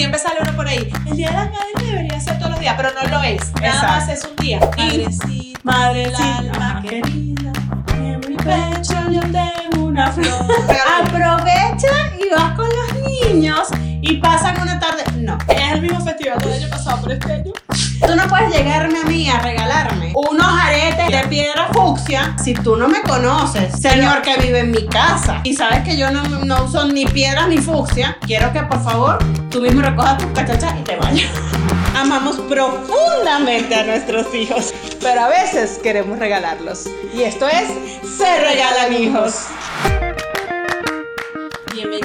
siempre sale uno por ahí. El día de las madres debería ser todos los días, pero no lo es. Nada Exacto. más es un día. Madrecita, Madre, del alma querida, en mi pecho yo tengo una flor. Aprovecha y vas con los niños y pasan una tarde. No, Es el mismo festival del año pasado, pero este año. Tú no puedes llegarme a mí a regalarme unos aretes de piedra fucsia si tú no me conoces, señor que vive en mi casa. Y sabes que yo no, uso ni piedras ni fucsia. Quiero que por favor tú mismo recojas tus cachachas y te vayas. Amamos profundamente a nuestros hijos, pero a veces queremos regalarlos. Y esto es Se Regalan Hijos.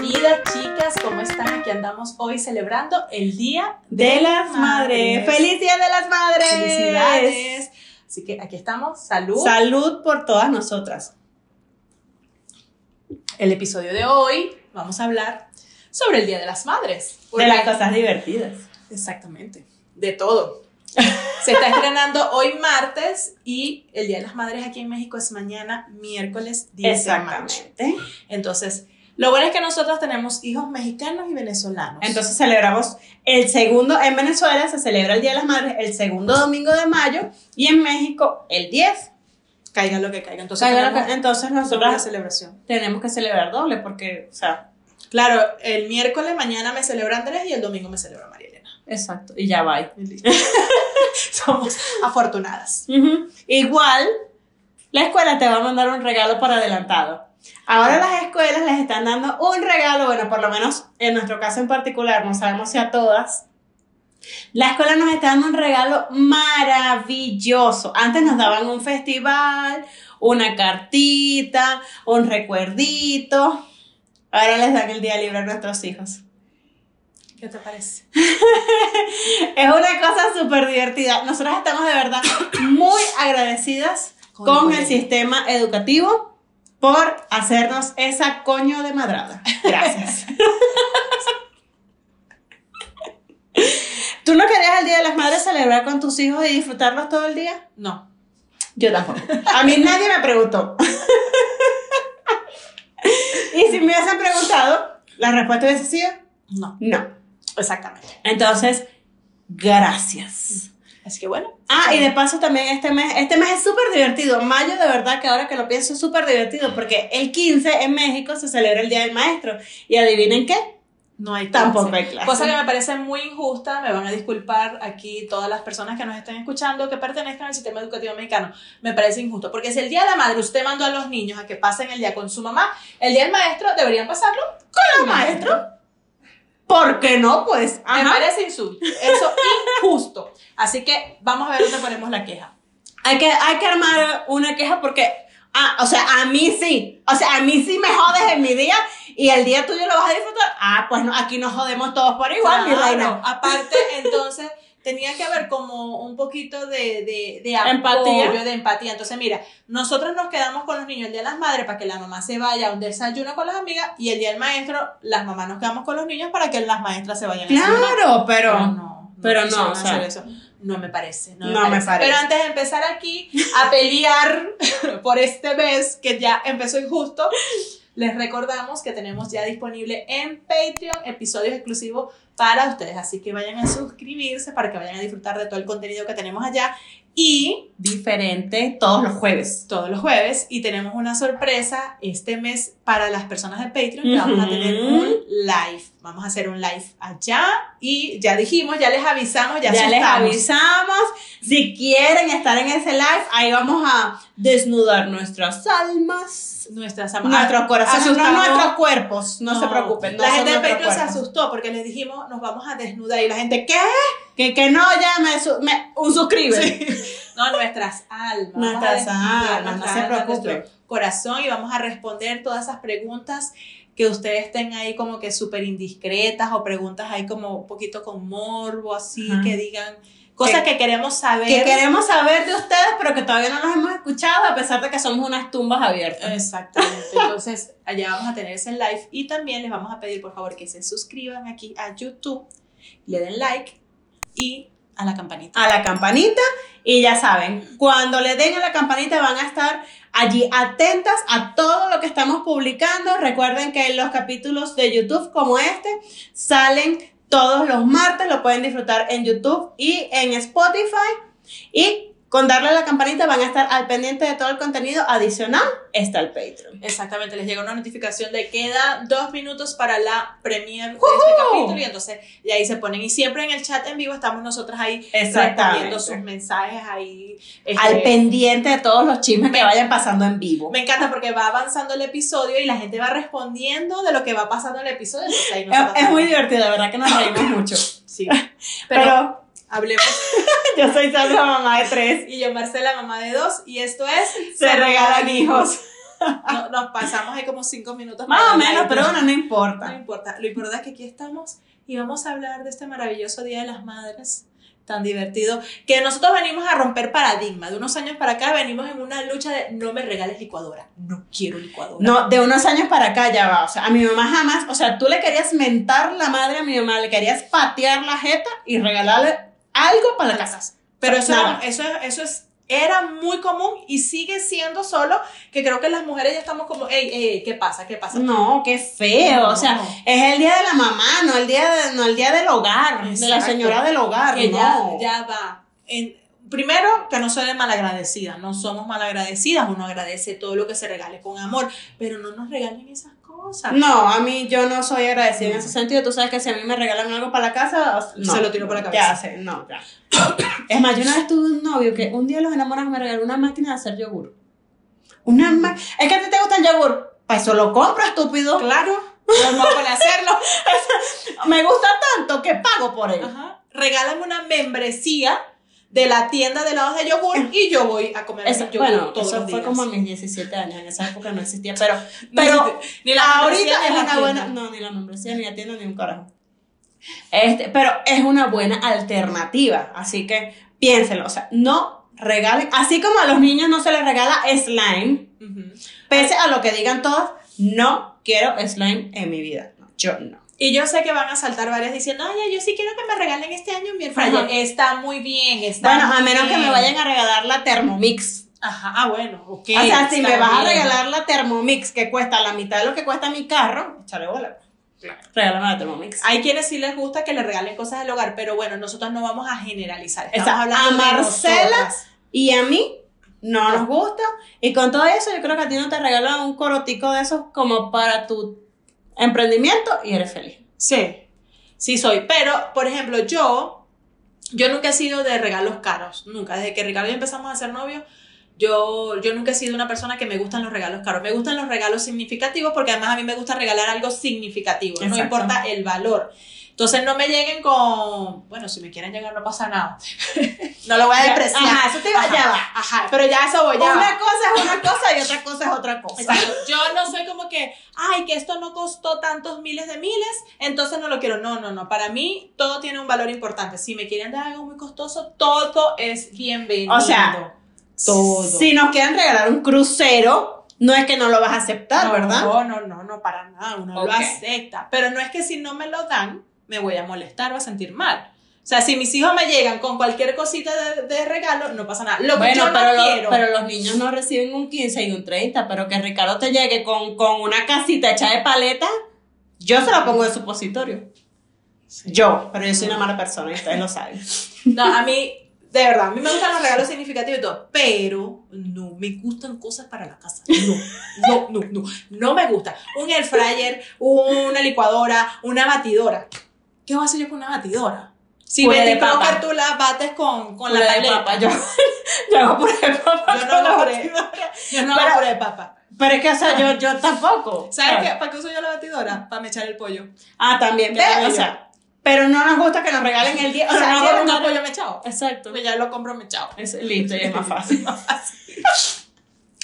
Bienvenidas chicas, ¿cómo están? Aquí andamos hoy celebrando el Día De las Madres. ¡Feliz Día de las Madres! Felicidades. Así que aquí estamos. Salud. Salud por todas nosotras. el episodio de hoy vamos a hablar sobre el Día de las Madres. De las cosas divertidas. Exactamente. De todo. Se está estrenando hoy martes y el Día de las Madres aquí en México es mañana, miércoles 10 de mayo. Exactamente. Entonces, lo bueno es que nosotros tenemos hijos mexicanos y venezolanos. Entonces celebramos el segundo, en Venezuela se celebra el Día de las Madres el segundo domingo de mayo y en México el 10. caiga lo que caiga. Entonces, Caiga tenemos que- Entonces doble nosotros celebración. tenemos que celebrar doble porque, o sea, Claro, el miércoles mañana me celebra Andrés y el domingo me celebra María Elena. exacto, y ya va. Somos afortunadas. Igual, la escuela te va a mandar un regalo por adelantado. Ahora las escuelas les están dando un regalo, bueno, por lo menos en nuestro caso en particular, no sabemos si a todas. La escuela nos está dando un regalo maravilloso. Antes nos daban un festival, una cartita, un recuerdito. Ahora les dan el día libre a nuestros hijos. ¿Qué te parece? Es una cosa súper divertida. Nosotros estamos de verdad muy agradecidas Con con, el sistema educativo por hacernos esa coño de madrada. Gracias. ¿Tú no querías el Día de las Madres celebrar con tus hijos y disfrutarlos todo el día? No. Yo tampoco. A mí nadie me preguntó. y si me hubiesen preguntado, la respuesta hubiese sido No. no. Exactamente. Entonces, gracias. Así que bueno. Ah, y de paso también este mes, este mes es súper divertido. Mayo, de verdad que ahora que lo pienso es súper divertido porque el 15 en México se celebra el Día del Maestro. Y adivinen qué, No hay Tampoco hay clase. Cosa que me parece muy injusta, me van a disculpar aquí todas las personas que nos estén escuchando que pertenezcan al sistema educativo mexicano. Me parece injusto, porque si el día de la madre usted mandó a los niños a que pasen el día con su mamá, el día del maestro deberían pasarlo con el maestro. ¿Por qué no? Pues, Me parece insulto, eso injusto. Así que vamos a ver dónde ponemos la queja. Hay que, hay que armar una queja porque, ah, o sea, a mí sí. O sea, a mí sí me jodes en mi día y el día tuyo lo vas a disfrutar. Ah, pues no, aquí nos jodemos todos por igual, mi Claro, reina. Aparte, entonces, tenía que haber como un poquito de, de, de Empatía. apoyo, de empatía. Entonces, mira, nosotros nos quedamos con los niños el día de las madres para que la mamá se vaya a un desayuno con las amigas y el día del maestro, las mamás nos quedamos con los niños para que las maestras se vayan a desayunar. Claro, pero... Pero no, pero no, quisieron o sea, hacer eso. No me parece, no me, no me parece. parece. Pero antes de empezar aquí a pelear por este mes que ya empezó injusto, les recordamos que tenemos ya disponible en Patreon episodios exclusivos para ustedes. Así que vayan a suscribirse para que vayan a disfrutar de todo el contenido que tenemos allá. Y Diferente todos los jueves. todos los jueves. Y tenemos una sorpresa este mes para las personas de Patreon que vamos a tener un live. Vamos a hacer un live allá. Y ya dijimos, ya les avisamos, ya, Ya les avisamos. Si quieren estar en ese live, ahí vamos a desnudar nuestras almas, Nuestras nuestros corazones, no nuestros cuerpos. No, se preocupen. no la gente de Patreon se asustó porque les dijimos, nos vamos a desnudar. Y la gente, ¿qué? Que, que no, ya me, un suscribe. No, nuestras almas. Nuestras almas, no se preocupen. nuestro corazón y vamos a responder todas esas preguntas que ustedes estén ahí como que súper indiscretas o preguntas ahí como un poquito con morbo, así, Ajá. que digan cosas Que- que, queremos saber. Que queremos saber de ustedes, pero que todavía no los hemos escuchado, a pesar de que somos unas tumbas abiertas. Exactamente. Entonces, allá vamos a tener ese live y también les vamos a pedir, por favor, que se suscriban aquí a YouTube, le den like y a la campanita. a la campanita y ya saben, cuando le den a la campanita van a estar allí atentas a todo lo que estamos publicando. Recuerden que los capítulos de YouTube como este salen todos los martes, lo pueden disfrutar en YouTube y en Spotify. Y con darle a la campanita van a estar al pendiente de todo el contenido adicional. Está el Patreon. Exactamente, les llega una notificación de queda dos minutos para la premiere de este capítulo y entonces y ahí se ponen y siempre en el chat en vivo estamos nosotras ahí respondiendo sus mensajes ahí este, Al pendiente de todos los chismes que vayan pasando en vivo. me encanta porque va avanzando el episodio y la gente va respondiendo de lo que va pasando en el episodio. entonces ahí Es, muy divertido, de verdad que nos reímos mucho. Sí. Pero, Pero, hablemos. yo soy Sandra, mamá de tres. Y yo, Marcela, mamá de dos. Y esto es Se regalan hijos. No- nos pasamos ahí como cinco minutos. Más o menos, pero bueno, no No importa. importa. Lo importante es que aquí estamos y vamos a hablar de este maravilloso Día de las Madres. Tan divertido. Que nosotros venimos a romper paradigma. De unos años para acá venimos en una lucha de no me regales licuadora. No quiero licuadora. No, de unos años para acá ya va. O sea, a mi mamá jamás, o sea, tú le querías mentar la madre a mi mamá, le querías patear la jeta y regalarle algo para la casa. Pero eso, era, eso, eso es, era muy común y sigue siendo solo que creo que las mujeres ya estamos como, ey, ey, ¿qué pasa? ¿Qué pasa? No, qué feo. O sea, es el día de la mamá, no el día, de- no el día del hogar, de la señora del hogar. que no. ya, ya va. En- primero, que no soy malagradecida, no somos malagradecidas, uno agradece todo lo que se regale con amor, pero no nos regalen esas cosas. No, a mí yo no soy agradecida en ese sentido. Tú sabes que si a mí me regalan algo para la casa, no, Se lo tiro por la Ya cabeza. sé, no, ya. Es más, yo una vez tuve un novio que un día los enamorados me regaló una máquina de hacer yogur. Una ma- Es que a ti te gusta el yogur. Pues eso lo compro, estúpido. Claro, no a hacerlo. Me gusta tanto que pago por él. Ajá. Regálame una membresía de la tienda de helados de yogur y yo voy a comer Eso- yogur bueno, todos eso los fue días. como a mis 17 años. En esa época no existía, pero, pero. Ni la ahorita es una tienda. buena. No, ni la membresía, ni la tienda, ni un carajo. Este, pero es una buena alternativa. Así que piénsenlo. O sea, no regalen. Así como a los niños no se les regala slime, pese a lo que digan todos, no quiero slime en mi vida. No, yo no. Y yo sé que van a saltar varias diciendo, ay, yo sí quiero que me regalen este año mi air fryer". Ajá. Está muy bien, está Bueno, muy a menos que me vayan a regalar la Thermomix. Ajá, ah, bueno, ok. o sea, si está me vas a regalar la Thermomix que cuesta la mitad de lo que cuesta mi carro, échale bola. Regálame la Thermomix. Hay quienes sí les gusta que le regalen cosas del hogar, pero bueno, nosotros no vamos a generalizar. Estamos Exacto. hablando A de Marcela. Y a mí no nos gusta. Y con todo eso, yo creo que a ti no te regalan un corotico de esos como para tu emprendimiento y eres feliz. Sí, sí soy. Pero, por ejemplo, yo, yo nunca he sido de regalos caros. Nunca. Desde que Ricardo y yo empezamos a ser novios, yo, yo nunca he sido una persona que me gustan los regalos caros. Me gustan los regalos significativos porque además a mí me gusta regalar algo significativo. No importa el valor. Entonces no me lleguen con, bueno, si me quieren llegar no pasa nada. no lo voy a despreciar. Ajá, eso te iba- ya va. Ajá, pero ya eso voy, ya va. Una cosa es una cosa y otra cosa es otra cosa. Exacto. Yo no soy como que, ay, que esto no costó tantos miles de miles, entonces no lo quiero. No, no, no. Para mí todo tiene un valor importante. Si me quieren dar algo muy costoso, todo es bienvenido. O sea, todo. Si nos quieren regalar un crucero, no es que no lo vas a aceptar, no, ¿verdad? No, no, no, no, para nada. Uno lo acepta. Pero no es que si no me lo dan, me voy a molestar o a sentir mal. O sea, si mis hijos me llegan con cualquier cosita de, de regalo, no pasa nada. Lo que yo no pero, lo- quiero. pero los niños no reciben un 15 y un 30, pero que Ricardo te llegue con, con una casita hecha de paleta, yo se la pongo de supositorio. Yo, pero yo soy una mala persona y ustedes lo saben. No, a mí, de verdad, a mí me gustan los regalos significativos y todo, pero no me gustan cosas para la casa. No, no, no, no, no me gusta. Un air fryer, una licuadora, una batidora. ¿Qué voy a hacer yo con una batidora? Si Puré de papa. Crocker tú la bates con, con la de papa, yo, yo hago puré de papa. Yo no hago puré. batidora. Yo no hago puré de papa. Pero es que, o sea, yo, yo tampoco. ¿Sabes qué? ¿Para qué uso yo la batidora? Para mechar el pollo. Ah, también. Qué ve, bello. O sea, pero no nos gusta que nos regalen el día. O sea, no nunca nunca pollo mechado. Exacto. Pues ya lo compro mechado. Es listo y es más fácil.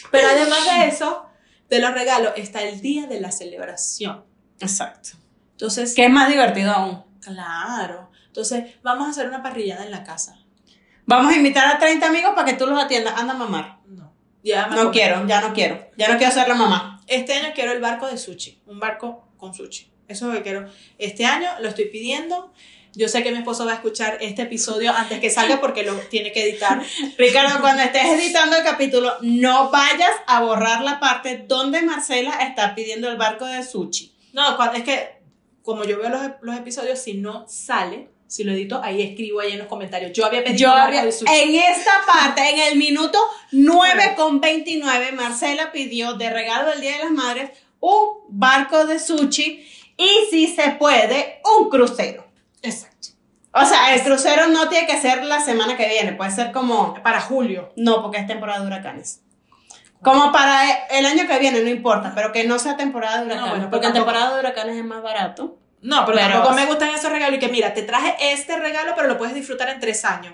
Pero además de eso, de los regalos, está el día de la celebración. Exacto. Entonces, Que es más divertido aún. Claro. Entonces, vamos a hacer una parrillada en la casa. Vamos a invitar a 30 amigos para que tú los atiendas. Anda a mamar. No. Ya me No quiero, ya no quiero. Ya no quiero ser la mamá. Este año quiero el barco de sushi. Un barco con sushi. Eso es lo que quiero. Este año lo estoy pidiendo. Yo sé que mi esposo va a escuchar este episodio antes que salga porque lo tiene que editar. Ricardo, cuando estés editando el capítulo, no vayas a borrar la parte donde Marcela está pidiendo el barco de sushi. No, es que como yo veo los, los episodios, si no sale, si lo edito, ahí escribo ahí en los comentarios. Yo había pedido Yo había, en esta parte, en el minuto 9 con 29, Marcela pidió de regalo del Día de las Madres un barco de sushi y si se puede, un crucero. Exacto. O sea, el crucero no tiene que ser la semana que viene, puede ser como... Para julio. No, porque es temporada de huracanes. Como para el año que viene, no importa, pero que no sea temporada de huracanes. bueno, porque tampoco- temporada de huracanes es más barato. No, pero, Pero- tampoco me gustan esos regalos y que mira, te traje este regalo, pero lo puedes disfrutar en tres años.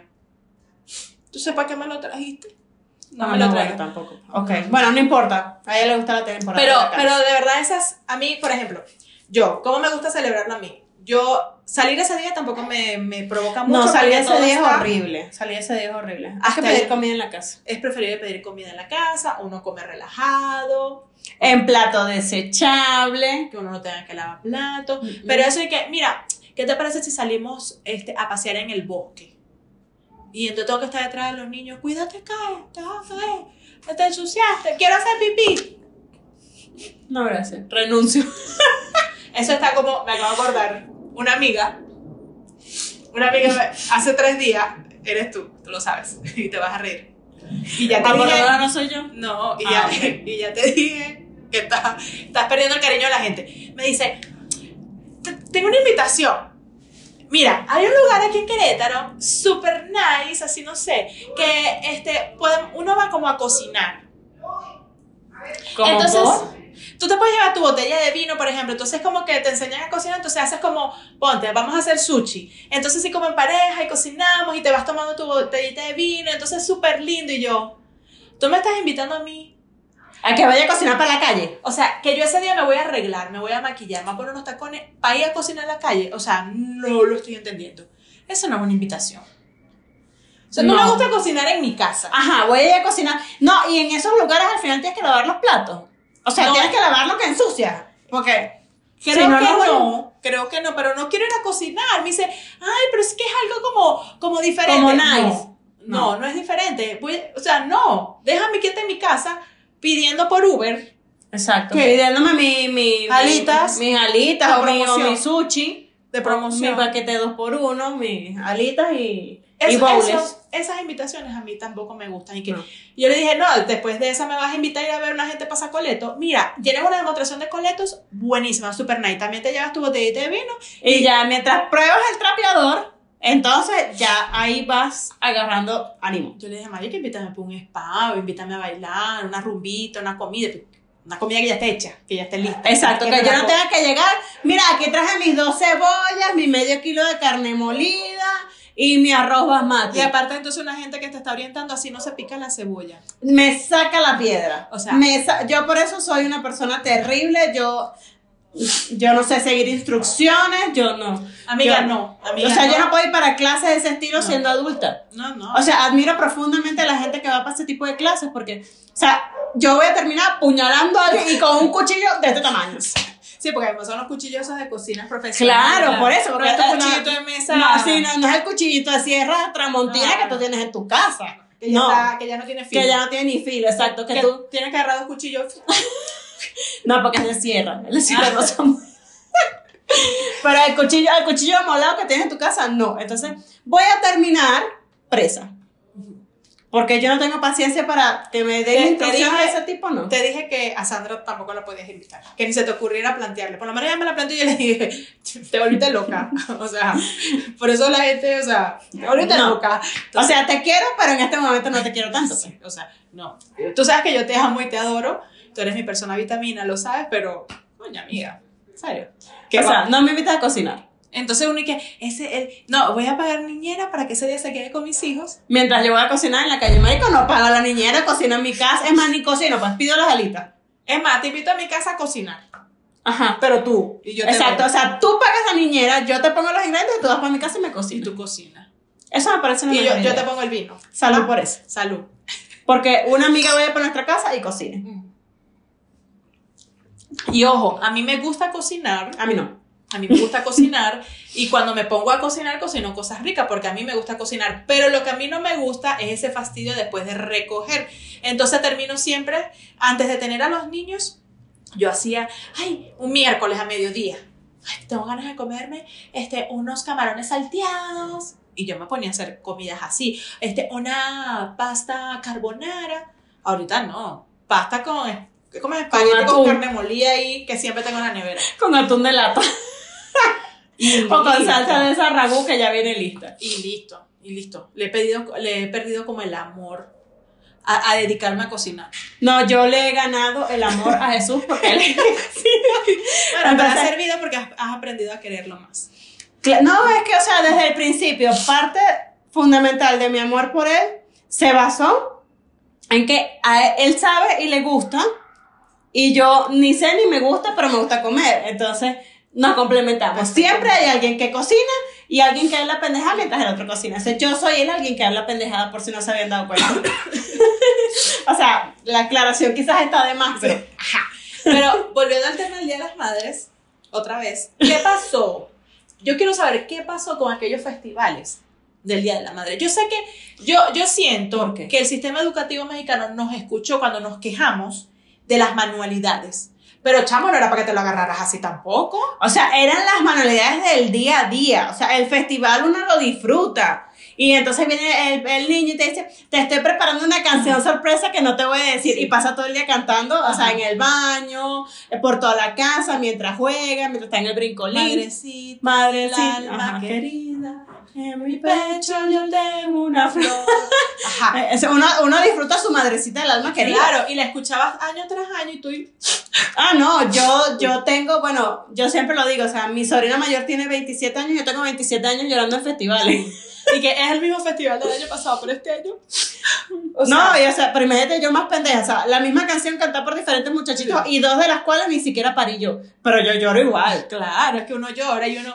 ¿Tú sepas qué me lo trajiste? No me lo traigas. tampoco. Ok, bueno, no importa. A ella le gusta la temporada Pero, de pero de verdad esas, a mí, por ejemplo, yo, ¿cómo me gusta celebrarlo a mí? Yo, salir ese día tampoco me, me provoca mucho. No, salir ese día es horrible. Salir ese día es horrible. Hay Hasta que pedir comida en la casa. Es preferible pedir comida en la casa, uno come relajado, En plato desechable. que uno no tenga que lavar platos. Mm, Pero eso de que, mira, ¿qué te parece si salimos este, a pasear en el bosque? Y entonces tengo que estar detrás de los niños, cuídate, cae, te vas a caer, te ensuciaste, quiero hacer pipí. No, gracias. Renuncio. Eso está como, me acabo de acordar, una amiga, una amiga hace tres días, eres tú, tú lo sabes, y te vas a reír. Y ya te dije, no soy yo. no, y, Ah, ya, ok. y ya te dije que estás, estás perdiendo el cariño de la gente. Me dice, "Te- tengo una invitación. Mira, hay un lugar aquí en Querétaro, super nice, así no sé, que este, pueden- uno va como a cocinar. ¿Cómo Entonces, por? Tú te puedes llevar tu botella de vino, por ejemplo, entonces como que te enseñan a cocinar, entonces haces como, ponte, vamos a hacer sushi. Entonces sí como en pareja y cocinamos y te vas tomando tu botellita de vino, entonces súper lindo y yo, tú me estás invitando a mí. A que vaya a cocinar para la calle. O sea, que yo ese día me voy a arreglar, me voy a maquillar, me voy a poner unos tacones para ir a cocinar en la calle. O sea, no lo estoy entendiendo. Eso no es una invitación. O sea, no, No. me gusta cocinar en mi casa. Ajá, voy a ir a cocinar. No, y en esos lugares al final tienes que lavar los platos. O sea, No. tienes que lavar lo que ensucia. Porque. Creo si no, que no creo que no, pero no quiero ir a cocinar. Me dice, ay, pero es que es algo como, como diferente. Como nice. No, no, es diferente. Voy- o sea, no, déjame quieta en mi casa pidiendo por Uber. Exacto. ¿Qué? Pidiéndome mi, mi, Alitas. mis alitas o mi, o promoción. mi sushi. De promoción. Mi paquete de dos por uno, mis alitas y, y Eso- bowls. eso- esas invitaciones a mí tampoco me gustan. Y que No. yo le dije, no, después de esa me vas a invitar a ir a ver una gente pasar coleto. Mira, tienes una demostración de coletos buenísima, super nice. También te llevas tu botellita de vino. Y ya mientras pruebas el trapeador, entonces ya ahí vas agarrando ánimo. Yo le dije, Mari, que invítame por un spa, o invítame a bailar, una rumbita, una comida. Una comida que ya esté hecha, que ya esté lista. Exacto, que me yo no tenga que llegar. Mira, aquí traje mis dos cebollas, mi medio kilo de carne molida y mi arroz basmati. Y aparte, entonces, una gente que te está orientando así no se pica la cebolla. Me saca la piedra. O sea- Me yo por eso soy una persona terrible. Yo, yo no sé seguir instrucciones. Yo no. Amiga, Yo- no. Amiga, o sea, no. yo no puedo ir para clases de ese estilo No. siendo adulta. No, no. O sea, admiro profundamente a la gente que va para ese tipo de clases porque, o sea, yo voy a terminar apuñalando a alguien y con un cuchillo de este tamaño. Sí, porque además son los cuchillos de cocina profesionales. Claro, por eso, No porque es tu eh, cuchillito no- de mesa. No, sí, no, no es el cuchillito de sierra tramontina No. que tú tienes en tu casa. Que ya, no, está- que ya no tiene filo. que ya no tiene ni filo, exacto, que, que tú... tienes que agarrar dos cuchillos. No, porque es de sierra, el de sierra Ah. no son... Pero el cuchillo, el cuchillo molado que tienes en tu casa, no. Entonces, voy a terminar presa. Porque yo no tengo paciencia para que me den instrucciones de ese tipo, ¿no? Te dije que a Sandra tampoco la podías invitar. Que ni se te ocurriera plantearle. Por lo menos ella me la planteó y yo le dije, te volviste loca. O sea, por eso la gente, o sea, te volviste No. loca. O sea, te quiero, pero en este momento no te quiero tanto. pues. Sí, o sea, no. Tú sabes que yo te amo y te adoro. Tú eres mi persona vitamina, lo sabes, pero, coño, amiga, ¿en serio? ¿Qué o sea, no me invitas a cocinar. Entonces uno y que, ese, el- no, voy a pagar niñera para que ese día se quede con mis hijos. Mientras yo voy a cocinar en la calle, marico, no pago la niñera, cocino en mi casa. Es más, ni cocino, pues pido las alitas. Es más, te invito a mi casa a cocinar. Ajá. Pero tú. Y yo te Exacto, o sea, tú pagas la niñera, yo te pongo los ingredientes, tú vas para mi casa y me Y cocinas. tú cocinas. Eso me parece una Y yo, mejor yo idea. te pongo el vino. Salud por eso. Salud. Porque una amiga vaya por nuestra casa y cocine. Y ojo, a mí me gusta cocinar. A mí no. A mí me gusta cocinar y cuando me pongo a cocinar, cocino cosas ricas porque a mí me gusta cocinar. Pero lo que a mí no me gusta es ese fastidio después de recoger. Entonces termino siempre, antes de tener a los niños, yo hacía, ay, un miércoles a mediodía. "Ay, tengo ganas de comerme este, unos camarones salteados. Y yo me ponía a hacer comidas así. Este, una pasta carbonara. Ahorita no. Pasta con. ¿Qué comes espagueti con, atún. carne molida ahí que siempre tengo en la nevera? Con atún de lata. Y O con salsa de esa ragú que ya viene lista. Y listo, y listo. Le he, pedido, le he perdido como el amor a, a dedicarme a cocinar. No, yo le he ganado el amor a Jesús porque él. Bueno, me ha servido porque has, has aprendido a quererlo más. No, es que, o sea, desde el principio, parte fundamental de mi amor por él se basó en que a él sabe y le gusta, y yo ni sé ni me gusta, pero me gusta comer. Entonces, nos complementamos. Perfecto. Siempre hay alguien que cocina y alguien que habla pendejada mientras el otro cocina. O sea, yo soy el alguien que habla pendejada por si no se habían dado cuenta. o sea, la aclaración quizás está de más, pero Pero volviendo al tema del Día de las Madres, otra vez, ¿qué pasó? Yo quiero saber qué pasó con aquellos festivales del Día de la Madre. Yo sé que, yo, yo siento que el sistema educativo mexicano nos escuchó cuando nos quejamos de las manualidades. Pero chamo, no era para que te lo agarraras así tampoco. O sea, eran las manualidades del día a día. O sea, el festival uno lo disfruta. Y entonces viene el, el niño y te dice, te estoy preparando una canción sorpresa que no te voy a decir. Sí. Y pasa todo el día cantando, o sea, en el baño, eh, por toda la casa, mientras juega, mientras está en el brincolín. Madrecita, Madrecita, alma ajá. querida. En mi pecho yo tengo una flor. Ajá. Eh, uno, uno disfruta su madrecita del alma querida. Claro, y la escuchabas año tras año y tú y- Ah, no, yo, yo tengo, bueno, yo siempre lo digo, o sea, mi sobrina mayor tiene 27 años, yo tengo 27 años llorando en festivales. y que es el mismo festival del año pasado, pero este año. O no, sea, y o sea, pero imagínate yo más pendeja, o sea, la misma canción cantada por diferentes muchachitos y dos de las cuales ni siquiera parí yo, pero yo lloro igual. Claro, es que uno llora y uno,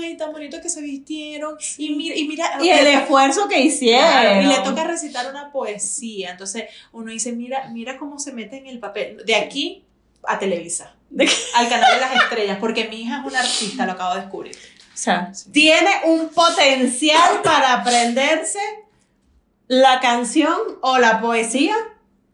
ay, tan bonito que se vistieron. Y mira, y mira. Y el esfuerzo que hicieron. Claro, y le toca recitar una poesía. Entonces uno dice, mira, mira cómo se mete en el papel. De aquí a Televisa. De- Al canal de las estrellas, porque mi hija es una artista, lo acabo de descubrir. O sea, tiene un potencial para aprenderse la canción o la poesía.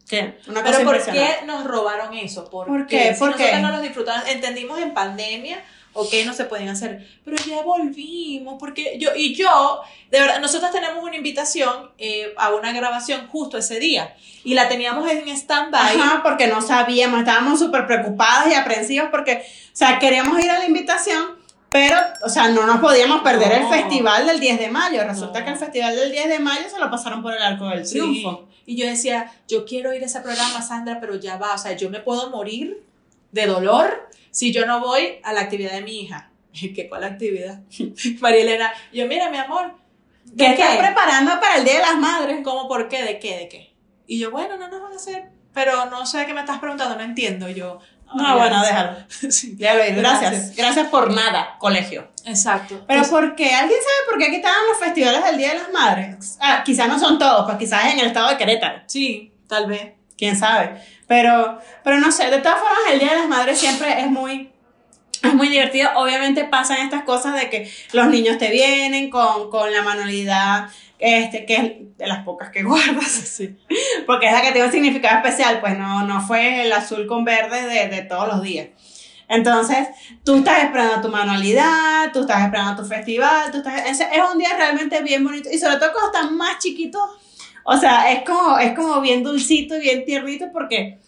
¿Qué? Una cosa Pero ¿por qué nos robaron eso? ¿Por, ¿Por qué? Si ¿Por nosotros qué? no los disfrutamos, entendimos en pandemia, ok, no se pueden hacer, pero ya volvimos, porque yo, y yo, de verdad, nosotros tenemos una invitación eh, a una grabación justo ese día, y la teníamos en stand-by, Ajá, porque no sabíamos, estábamos súper preocupadas y aprensivas porque, o sea, queríamos ir a la invitación, pero, o sea, no nos podíamos perder el festival del 10 de mayo. Resulta No. que el festival del 10 de mayo se lo pasaron por el arco del Sí. triunfo. Y yo decía, yo quiero ir a ese programa, Sandra, pero ya va, o sea, yo me puedo morir de dolor si yo no voy a la actividad de mi hija. ¿Qué cuál actividad? María Elena, yo, mira, mi amor, ¿Qué ¿de estás preparando para el Día de las Madres? ¿Cómo por qué? ¿De qué? ¿De qué? Y yo, bueno, no nos van a hacer, pero no sé qué me estás preguntando, no entiendo. Y yo, No, "Ah, bueno, ya". déjalo. Sí, Ya lo Gracias. Gracias. Gracias por nada, colegio. Exacto. Pero Pues, ¿por qué? ¿Alguien sabe por qué aquí estaban los festivales del Día de las Madres? Ah, quizás no son todos, pues quizás en el estado de Querétaro. sí, tal vez. quién sabe. Pero, pero no sé, de todas formas, el Día de las Madres siempre es muy, es muy divertido. Obviamente pasan estas cosas de que los niños te vienen con, con la manualidad, este, que es de las pocas que guardas, Sí. porque es la que tiene un significado especial, pues no, no fue el azul con verde de, de todos los días. Entonces, tú estás esperando tu manualidad, tú estás esperando tu festival, tú estás, es, es un día realmente bien bonito y sobre todo cuando están más chiquitos, o sea, es como, es como bien dulcito y bien tiernito porque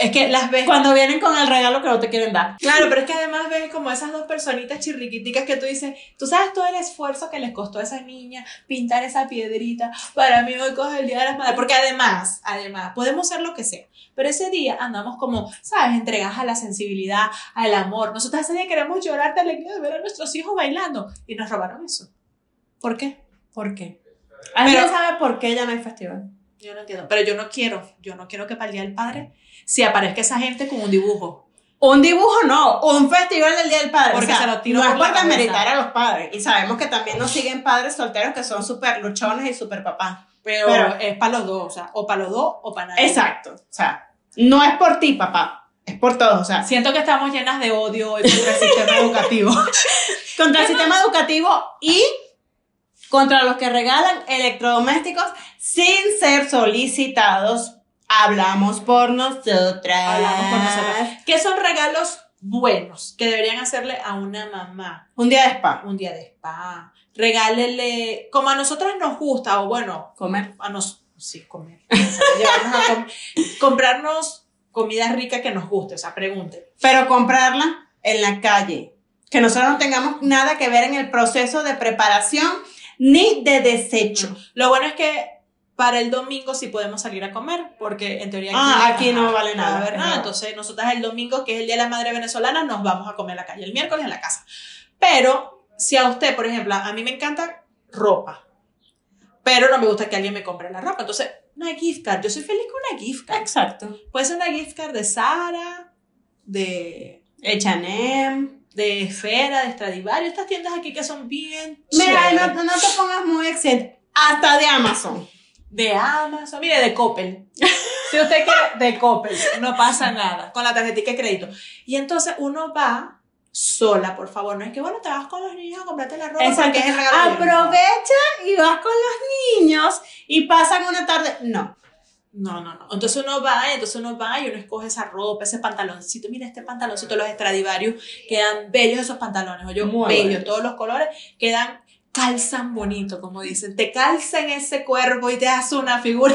Es que las ves. cuando vienen con el regalo que no te quieren dar. Claro, pero es que además ves como esas dos personitas chirriquiticas que tú dices, tú sabes todo el esfuerzo que les costó a esa niña pintar esa piedrita para mí hoy coge el Día de las Madres, porque además, además, podemos ser lo que sea, pero ese día andamos como, ¿sabes? Entregadas a la sensibilidad, al amor. Nosotros ese día queremos llorar de alegría de ver a nuestros hijos bailando y nos robaron eso. ¿Por qué? ¿Por qué? ¿Alguien sabe por qué ya no hay festival? Yo no entiendo, pero yo no quiero, yo no quiero que para el Día del Padre si aparezca esa gente con un dibujo. Un dibujo no, un festival del Día del Padre. Porque o sea, se lo tiro no por es cabeza. demeritar a los padres. Y sabemos que también nos siguen padres solteros que son súper luchones y súper papás. Pero, Pero- es para los dos, o sea, o para los dos o para nadie. Exacto. O sea, no es por ti, papá. Es por todos. O sea, Siento que estamos llenas de odio hoy contra el sistema educativo. contra el sistema educativo y contra los que regalan electrodomésticos sin ser solicitados. Hablamos por nosotras. Hablamos por nosotras. ¿Qué son regalos buenos que deberían hacerle a una mamá Un día de spa. un día de spa. Regálele, como a nosotras nos gusta, o bueno, Comer. a nos, sí, comer. Llevarnos a com- comprarnos comida rica que nos guste, o sea, pregunten. Pero comprarla en la calle. Que nosotros no tengamos nada que ver en el proceso de preparación ni de desecho. Lo bueno es que para el domingo sí podemos salir a comer, porque en teoría Ah, aquí no vale nada, nada. verdad. Entonces, nosotras el domingo, que es el Día de la Madre Venezolana, nos vamos a comer a la calle. El miércoles en la casa. Pero, si a usted, por ejemplo, a mí me encanta ropa, pero no me gusta que alguien me compre la ropa. Entonces, una gift card. Yo soy feliz con una gift card. Exacto. Puede ser una gift card de Sara, de, H&M. De Esfera, de Stradivarius, estas tiendas aquí que son bien Mira, no, no te pongas muy exigente. Hasta de Amazon. De Amazon, mire, de Coppel. Si usted quiere, de Coppel, no pasa nada, con la tarjetita de crédito. Y entonces uno va sola, por favor, no es que, bueno, te vas con los niños a comprarte la ropa Exacto. porque es el regalo. de ellos. Aprovecha y vas con los niños y pasan una tarde. No. No, no, no. Entonces uno va, y entonces uno va y uno escoge esa ropa, ese pantaloncito. Mira, este pantaloncito, los Stradivarius, quedan bellos esos pantalones, oye, bellos, todos los colores, quedan, calzan bonito, como dicen, te calzan ese cuerpo y te hace una figura.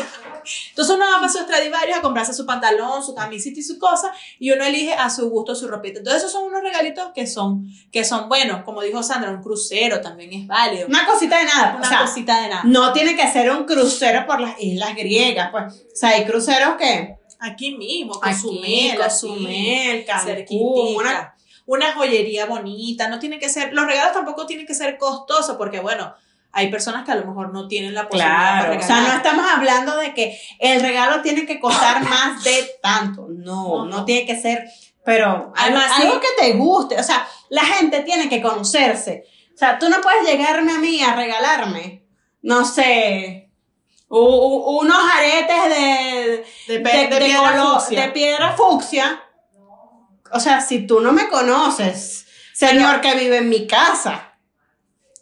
Entonces uno va para su Stradivarius a comprarse su pantalón, su camisita y su cosa, y uno elige a su gusto su ropita. Entonces esos son unos regalitos que son, que son buenos, como dijo Sandra, un crucero también es válido. Una cosita de nada. Una o sea, cosita de nada. no tiene que ser un crucero por las islas griegas. Pues. O sea, hay cruceros que. Aquí mismo, Cozumel. Cozumel, Cancún, una- Una, joyería bonita, no tiene que ser, los regalos tampoco tienen que ser costosos, porque bueno, hay personas que a lo mejor no tienen la posibilidad Claro, para o sea, no estamos hablando de que el regalo tiene que costar más de tanto. No, No, tiene que ser, pero Además, algo sí. que te guste. O sea, la gente tiene que conocerse. O sea, tú no puedes llegarme a mí a regalarme, no sé, u- u- unos aretes de, de, de, pe- de de piedra color- fucsia. de piedra fucsia. O sea, si tú no me conoces, señor que vive en mi casa,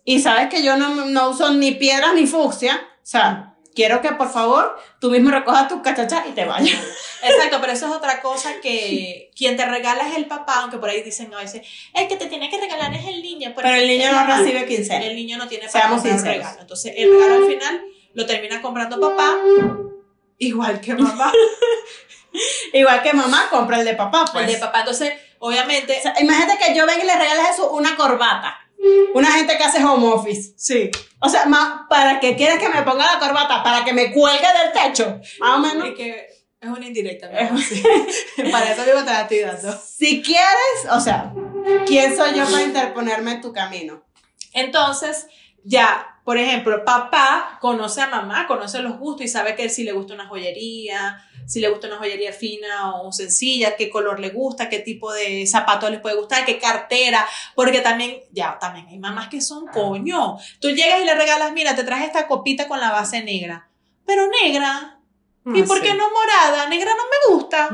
y sabes que yo no, no uso ni piedras ni fucsia, o sea, quiero que por favor tú mismo recojas tus cachachas y te vayas. Exacto, pero eso es otra cosa que quien te regala es el papá, aunque por ahí dicen a veces, el que te tiene que regalar es el niño. porque Pero el niño no recibe quincena. El niño no tiene para Seamos un sinceros. regalo. Entonces, el regalo al final lo termina comprando papá, igual que mamá. Igual que mamá compra el de papá, pues. el de papá. Entonces, obviamente, O sea, imagínate que yo venga y le regales eso, una corbata. Una gente que hace home office. sí. O sea, ma- ¿para qué quieres que me ponga la corbata? ¿Para que me cuelgue del techo? Más o menos. Es que es una indirecta. sí. Para eso mismo te la estoy dando. Si quieres, o sea, ¿quién soy yo para interponerme en tu camino? Entonces, ya, por ejemplo, papá conoce a mamá, conoce los gustos y sabe que si le gusta una joyería, si le gusta una joyería fina o sencilla, qué color le gusta, qué tipo de zapatos les puede gustar, qué cartera, porque también, ya, también hay mamás que son coño. Tú llegas y le regalas, mira, te traje esta copita con la base negra, pero negra. ¿Y Ah, por qué no morada? Negra no me gusta.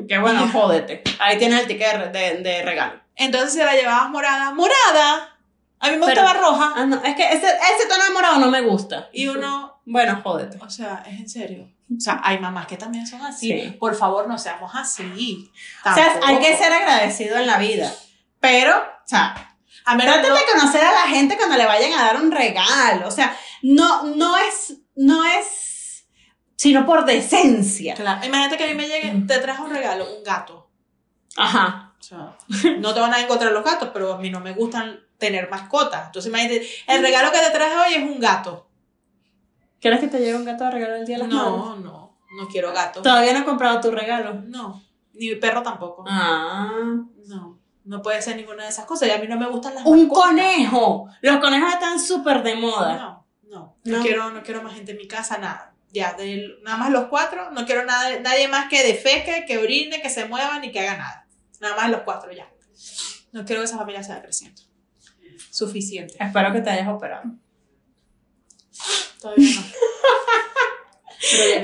Qué bueno, jódete. Ahí tienes el ticket de, de regalo. Entonces se la llevabas morada. ¡Morada! A mí me Pero- gustaba roja. Ah, no, es que ese, ese tono de morado no me gusta. Y uno, Bueno, jódete. O sea, es en serio. O sea, hay mamás que también son así. Sí. Por favor, no seamos así. O sea, hay que ser agradecido en la vida. Pero, o sea, A menos de conocer a la gente cuando le vayan a dar un regalo. O sea, no, no es, no es, sino por decencia. Claro, Imagínate que a mí me llegue, te trajo un regalo, un gato. Ajá. O sea, no te van a encontrar los gatos, pero a mí no me gustan tener mascotas. Entonces, imagínate, el regalo que te traje hoy es un gato. ¿Quieres que te lleve un gato a regalo el día de las madres? No, no, no quiero gato. Todavía no he comprado tu regalo. No, ni perro tampoco. Ah. No, no puede ser ninguna de esas cosas. Y a mí no me gustan las Un mascotas. conejo. Los conejos están súper de moda. No, no, no, No. quiero, no quiero más gente en mi casa, nada. Ya, de, nada más los cuatro, no quiero nada, nadie más que defeque, que orine, que se mueva ni que haga nada. Nada más los cuatro ya. No quiero que esa familia sea creciendo. Suficiente. Espero que te hayas operado. Todavía no.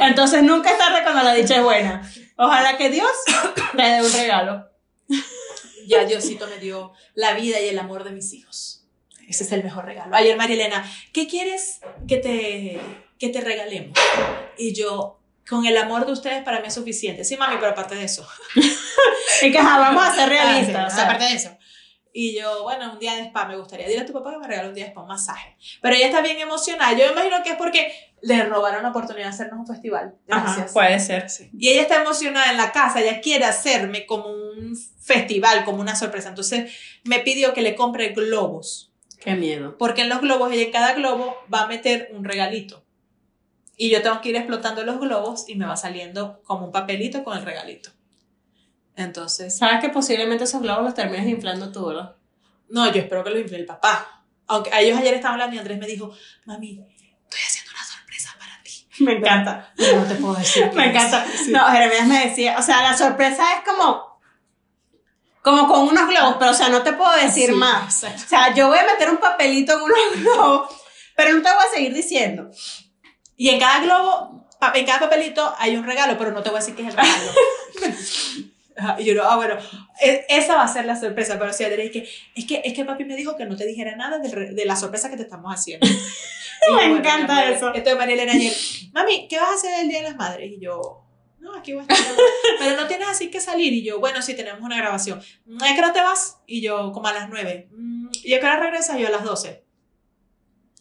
Entonces nunca es tarde cuando la dicha es buena. Ojalá que Dios te dé un regalo. ya Diosito me dio la vida y el amor de mis hijos. Ese es el mejor regalo. Ayer María Elena, ¿qué quieres que te, que te regalemos? Y yo, con el amor de ustedes para mí es suficiente. Sí, mami, pero aparte de eso. Y que ajá, vamos a ser Ah, realistas. sí, o sea, aparte de eso. Y yo, bueno, un día de spa me gustaría. Dile a tu papá que me regale un día de spa, un masaje. Pero ella está bien emocionada. Yo me imagino que es porque le robaron la oportunidad de hacernos un festival. ajá, Gracias. puede ser. Y ella está emocionada en la casa, ella quiere hacerme como un festival, como una sorpresa. Entonces me pidió que le compre globos, Qué miedo. porque en los globos ella en cada globo va a meter un regalito. Y yo tengo que ir explotando los globos y me va saliendo como un papelito con el regalito. Entonces, Sabes que posiblemente esos globos los termines inflando tú, ¿verdad? no, yo espero que lo infle el papá. Aunque a ellos ayer estaban hablando y Andrés me dijo, mami, estoy haciendo una sorpresa para ti. Me encanta. Pero no te puedo decir. Me encanta. Sí. No, Jeremías me decía, o sea, la sorpresa es como, como con unos globos, pero o sea, no te puedo decir Sí, más. exacto. O sea, yo voy a meter un papelito en unos globos, pero no te voy a seguir diciendo. Y en cada globo, en cada papelito hay un regalo, pero no te voy a decir qué es el regalo. Ajá, Y yo, no, ah, bueno, e- esa va a ser la sorpresa, pero si Adriana, es que, es que, es que papi me dijo que no te dijera nada de, de la sorpresa que te estamos haciendo. Me bueno, encanta amor, eso. Entonces María Elena ayer, mami, ¿qué vas a hacer el Día de las Madres? Y yo, no, aquí voy a estar. Pero no tienes así que salir. Y yo, bueno, sí, tenemos una grabación. ¿A qué hora te vas? Y yo, como a las 9. "Mm, ¿Y a qué hora regresas? Yo a las 12.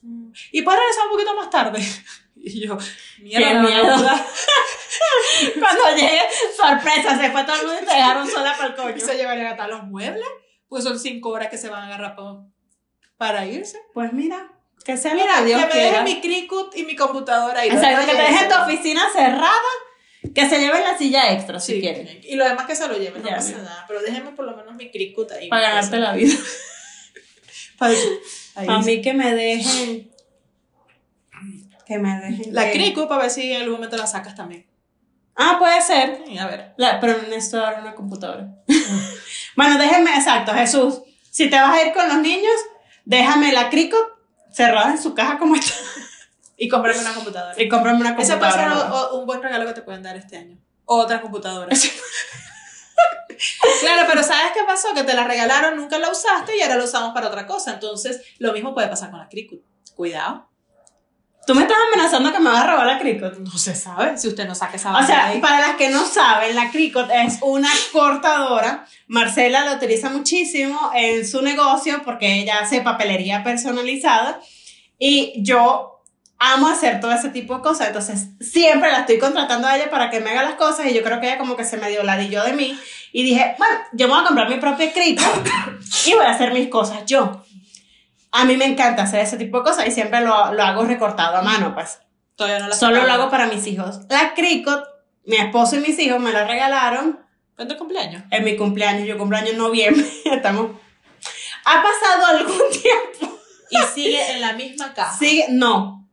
"Mm, ¿Y puedes regresar un poquito más tarde? Y yo, mierda, miedo. mudar". Cuando llegue, sorpresa, se fue todo el mundo y te dejaron sola para el coño. Y se llevarían hasta los muebles, pues son cinco horas que se van a agarrar pa- para irse. Pues mira, que sea Mira, lo que Dios que me dejen mi Cricut y mi computadora. Y lo Exacto, que te dejen tu oficina cerrada, que se lleven la silla extra si quieren. Y lo demás que se lo lleven, no Ya, pasa mira. nada. Pero déjenme por lo menos mi Cricut ahí. Para ganarte la vida. Para- ahí A mí que me dejen. Que me dejen. La Cricut para ver si en algún momento la sacas también. Ah, puede ser. Sí, a ver. La- pero necesito ahora una computadora. bueno, déjenme, exacto, Jesús. Si te vas a ir con los niños, déjame la Cricut cerrada en su caja como está. Y comprarme una computadora. Y cómprame una Ese puede computadora. ser nueva. o- o un buen regalo que te pueden dar este año. O otra computadora. claro, pero ¿sabes qué pasó? Que te la regalaron, nunca la usaste y ahora la usamos para otra cosa. Entonces, lo mismo puede pasar con la Cricut. Cuidado. Tú me estás amenazando que me vas a robar la Cricut. No se sabe si usted no saca esa O sea, para las que no saben, la Cricut es una cortadora. Marcela la utiliza muchísimo en su negocio porque ella hace papelería personalizada. Y yo amo hacer todo ese tipo de cosas. Entonces, siempre la estoy contratando a ella para que me haga las cosas. Y yo creo que ella como que se me dio ladillo de mí. Y dije, bueno, yo me voy a comprar mi propia Cricut y voy a hacer mis cosas yo. A mí me encanta hacer ese tipo de cosas y siempre lo, lo hago recortado a mano, pues. Todavía no la Solo lo hago para mis hijos. La Cricut, mi esposo y mis hijos me la regalaron ¿Cuándo cumpleaños? en mi cumpleaños. Yo cumpleaños en noviembre. Estamos. Ha pasado algún tiempo. Y sigue en la misma caja. Sí, no.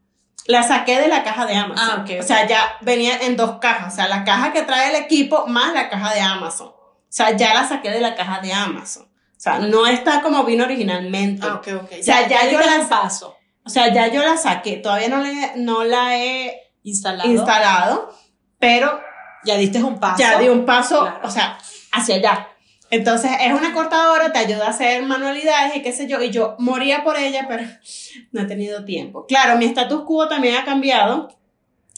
La saqué de la caja de Amazon. Ah, ok, ok. O sea, ya venía en dos cajas. O sea, la caja que trae el equipo más la caja de Amazon. O sea, ya la saqué de la caja de Amazon. O sea, no está como vino originalmente. Ah, ok, ok. O sea, ya yo la- paso. O sea, ya yo la saqué. Todavía no, le, no la he Instalado. instalado, pero Ya diste un paso. ya di un paso, Claro. o sea, hacia allá. Entonces es una cortadora, te ayuda a hacer manualidades y qué sé yo, y yo moría por ella, pero no he tenido tiempo. Claro, mi status quo también ha cambiado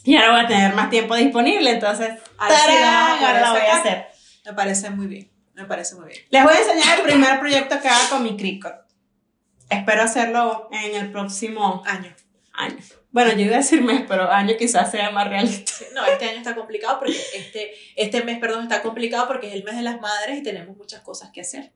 y ahora voy a tener más tiempo disponible, entonces poder ahora la voy a hacer. Me parece muy bien. Me parece muy bien. Les voy a enseñar el primer proyecto que haga con mi Cricut. Espero hacerlo en el próximo Año. año. Bueno, yo iba a decir mes, pero año quizás sea más realista. No, este año está complicado porque este, este mes, perdón, está complicado porque es el mes de las madres y tenemos muchas cosas que hacer.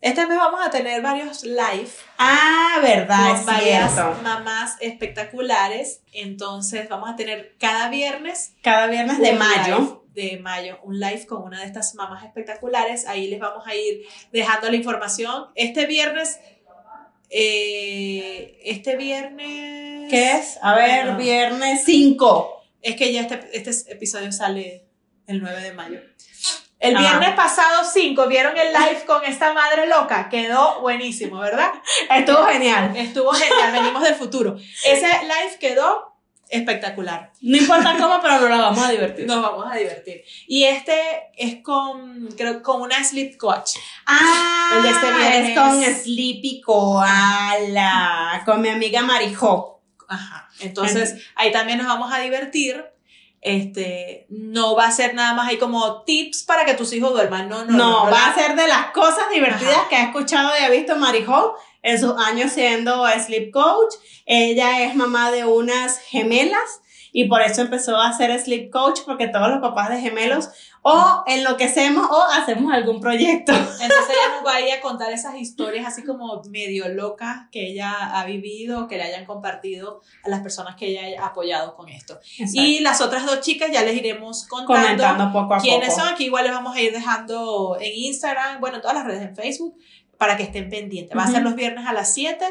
Este mes vamos a tener varios live Ah, verdad, con es varias cierto. mamás espectaculares. Entonces vamos a tener cada viernes Cada viernes de mayo. live de mayo, un live con una de estas mamás espectaculares. Ahí les vamos a ir dejando la información. Este viernes, eh, este viernes... ¿Qué es? A ver, viernes 5. Es que ya este, este episodio sale el 9 de mayo. El Ah. viernes pasado 5, ¿vieron el live con esta madre loca? Quedó buenísimo, ¿verdad? Estuvo genial. Estuvo genial, venimos del futuro. Ese live quedó espectacular. No importa cómo, pero nos la vamos a divertir. Nos vamos a divertir. Y este es con, creo, con una sleep coach. Ah, El de este viernes. es con Sleepy Koala, con mi amiga Marijó. Ajá. Entonces, ahí también nos vamos a divertir. Este, no va a ser nada más ahí como tips para que tus hijos duerman. No, no, No, no. va la- a ser de las cosas divertidas Ajá. que ha escuchado y ha visto Marijó en sus años siendo sleep coach. Ella es mamá de unas gemelas y por eso empezó a ser sleep coach porque todos los papás de gemelos o enloquecemos o hacemos algún proyecto. Entonces ella nos va a ir a contar esas historias así como medio locas que ella ha vivido, que le hayan compartido a las personas que ella haya apoyado con esto. Y las otras dos chicas ya les iremos contando, comentando poco a quiénes poco. son. Aquí igual les vamos a ir dejando en Instagram, bueno, en todas las redes en Facebook, para que estén pendientes. Va a ser los viernes a las 7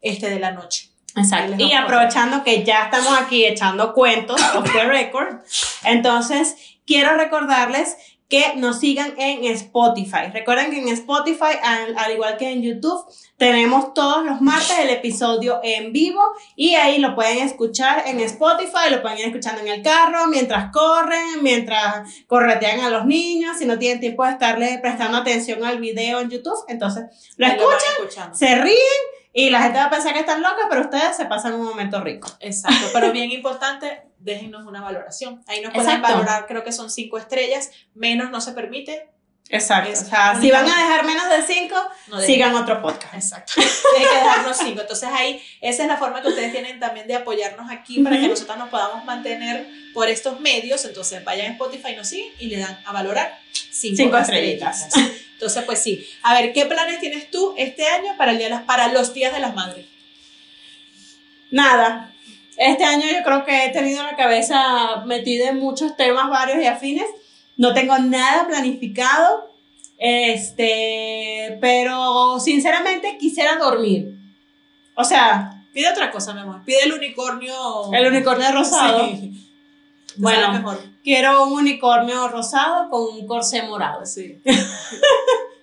este, de la noche. Exacto. Y aprovechando que ya estamos aquí echando cuentos of the record, entonces quiero recordarles que nos sigan en Spotify. Recuerden que en Spotify, al, al igual que en YouTube, tenemos todos los martes el episodio en vivo y ahí lo pueden escuchar en Spotify, lo pueden ir escuchando en el carro, mientras corren, mientras corretean a los niños, si no tienen tiempo de estarle prestando atención al video en YouTube, entonces lo escuchan, se ríen y la gente va a pensar que están locas, pero ustedes se pasan un momento rico. Exacto, pero bien importante, déjennos una valoración. Ahí nos pueden Exacto. valorar, creo que son cinco estrellas, menos no se permite. Exacto. Es o sea, si van a dejar menos de cinco, No sigan otro podcast. Exacto. Tienen que dejarnos cinco. Entonces ahí, esa es la forma que ustedes tienen también de apoyarnos aquí para que nosotros nos podamos mantener por estos medios. Entonces vayan a Spotify, nos siguen y le dan a valorar cinco, Cinco estrellitas. estrellitas. Entonces, pues sí. A ver, ¿qué planes tienes tú este año para, el día de las, para los días de las madres? Nada. Este año yo creo que he tenido la cabeza metida en muchos temas varios y afines. No tengo nada planificado. Este, pero sinceramente quisiera dormir. O sea, Pide otra cosa, mi amor. Pide el unicornio. el unicornio rosado. Sí. Bueno. Mejor. Quiero un unicornio rosado con un corsé morado. Sí.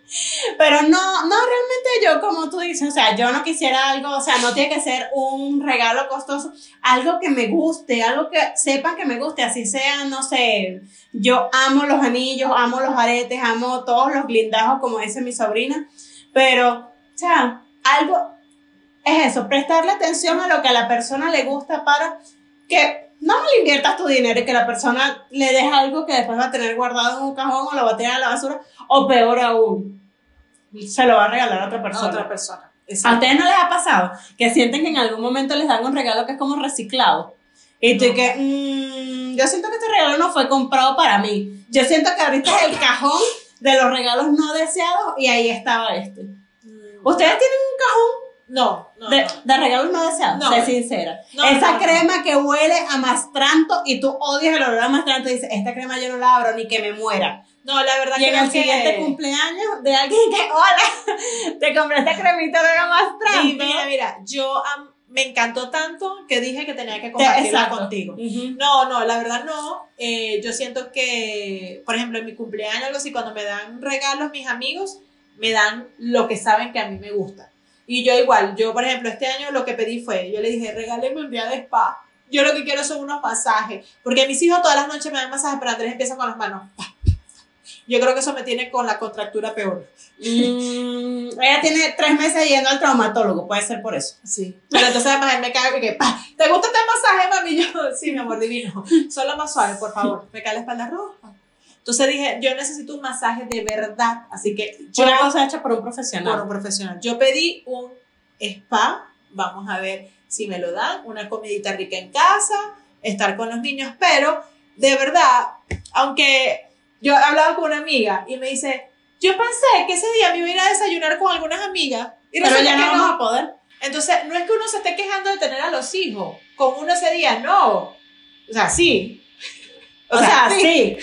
Pero no, no, realmente yo, como tú dices, o sea, yo no quisiera algo, o sea, no tiene que ser un regalo costoso, algo que me guste, algo que sepan que me guste, así sea, no sé, yo amo los anillos, amo los aretes, amo todos los blindajos, como dice mi sobrina, pero, o sea, algo, es eso, prestarle atención a lo que a la persona le gusta para que no le inviertas tu dinero y que la persona le deje algo que después va a tener guardado en un cajón o lo va a tirar a la basura, o peor aún, se lo va a regalar a otra A persona. otra persona. ¿A ustedes no les ha pasado que sienten que en algún momento les dan un regalo que es como reciclado? Y tú No. que, "Mm, yo siento que este regalo no fue comprado para mí. Yo siento que ahorita es el cajón de los regalos no deseados y ahí estaba este. Mm, ¿Ustedes tienen un cajón No, no, de, no. de regalos no deseados? No. Sé sincera. No, Esa no, crema que huele a mastranto y tú odias el olor a mastranto y dices, esta crema yo no la abro ni que me muera. No, la verdad Y en creo el siguiente que... cumpleaños de alguien que, hola, te compré esta cremita de mastranto. Y mira, mira, yo am- me encantó tanto que dije que tenía que compartirla Exacto. contigo. No, no, la verdad no. Eh, yo siento que, por ejemplo, en mi cumpleaños, algo así, cuando me dan regalos mis amigos, me dan lo que saben que a mí me gusta. Y yo igual, yo, por ejemplo, este año lo que pedí fue, yo le dije, regálenme un día de spa. Yo lo que quiero son unos masajes. Porque mis hijos todas las noches me dan masajes, pero Andrés empieza con las manos. Yo creo que eso me tiene con la contractura peor. Mm, ella tiene tres meses yendo al traumatólogo, puede ser por eso. Sí. Pero entonces además él me cae y que, pa, ¿te gusta este masaje, mami? Yo, sí, mi amor, divino. Solo más suave, por favor. Me cae la espalda roja. Entonces dije, yo necesito un masaje de verdad. Así que yo, Una cosa hecha por un por profesional. un profesional, yo pedí un spa. Vamos a ver si me lo dan. Una comidita rica en casa, estar con los niños. Pero, de verdad, aunque yo he hablado con una amiga y me dice, yo pensé que ese día me iba a ir a desayunar con algunas amigas. Y Pero ya no a poder. entonces, no es que uno se esté quejando de tener a los hijos con uno ese día, no. O sea, sí. O, sea, sí.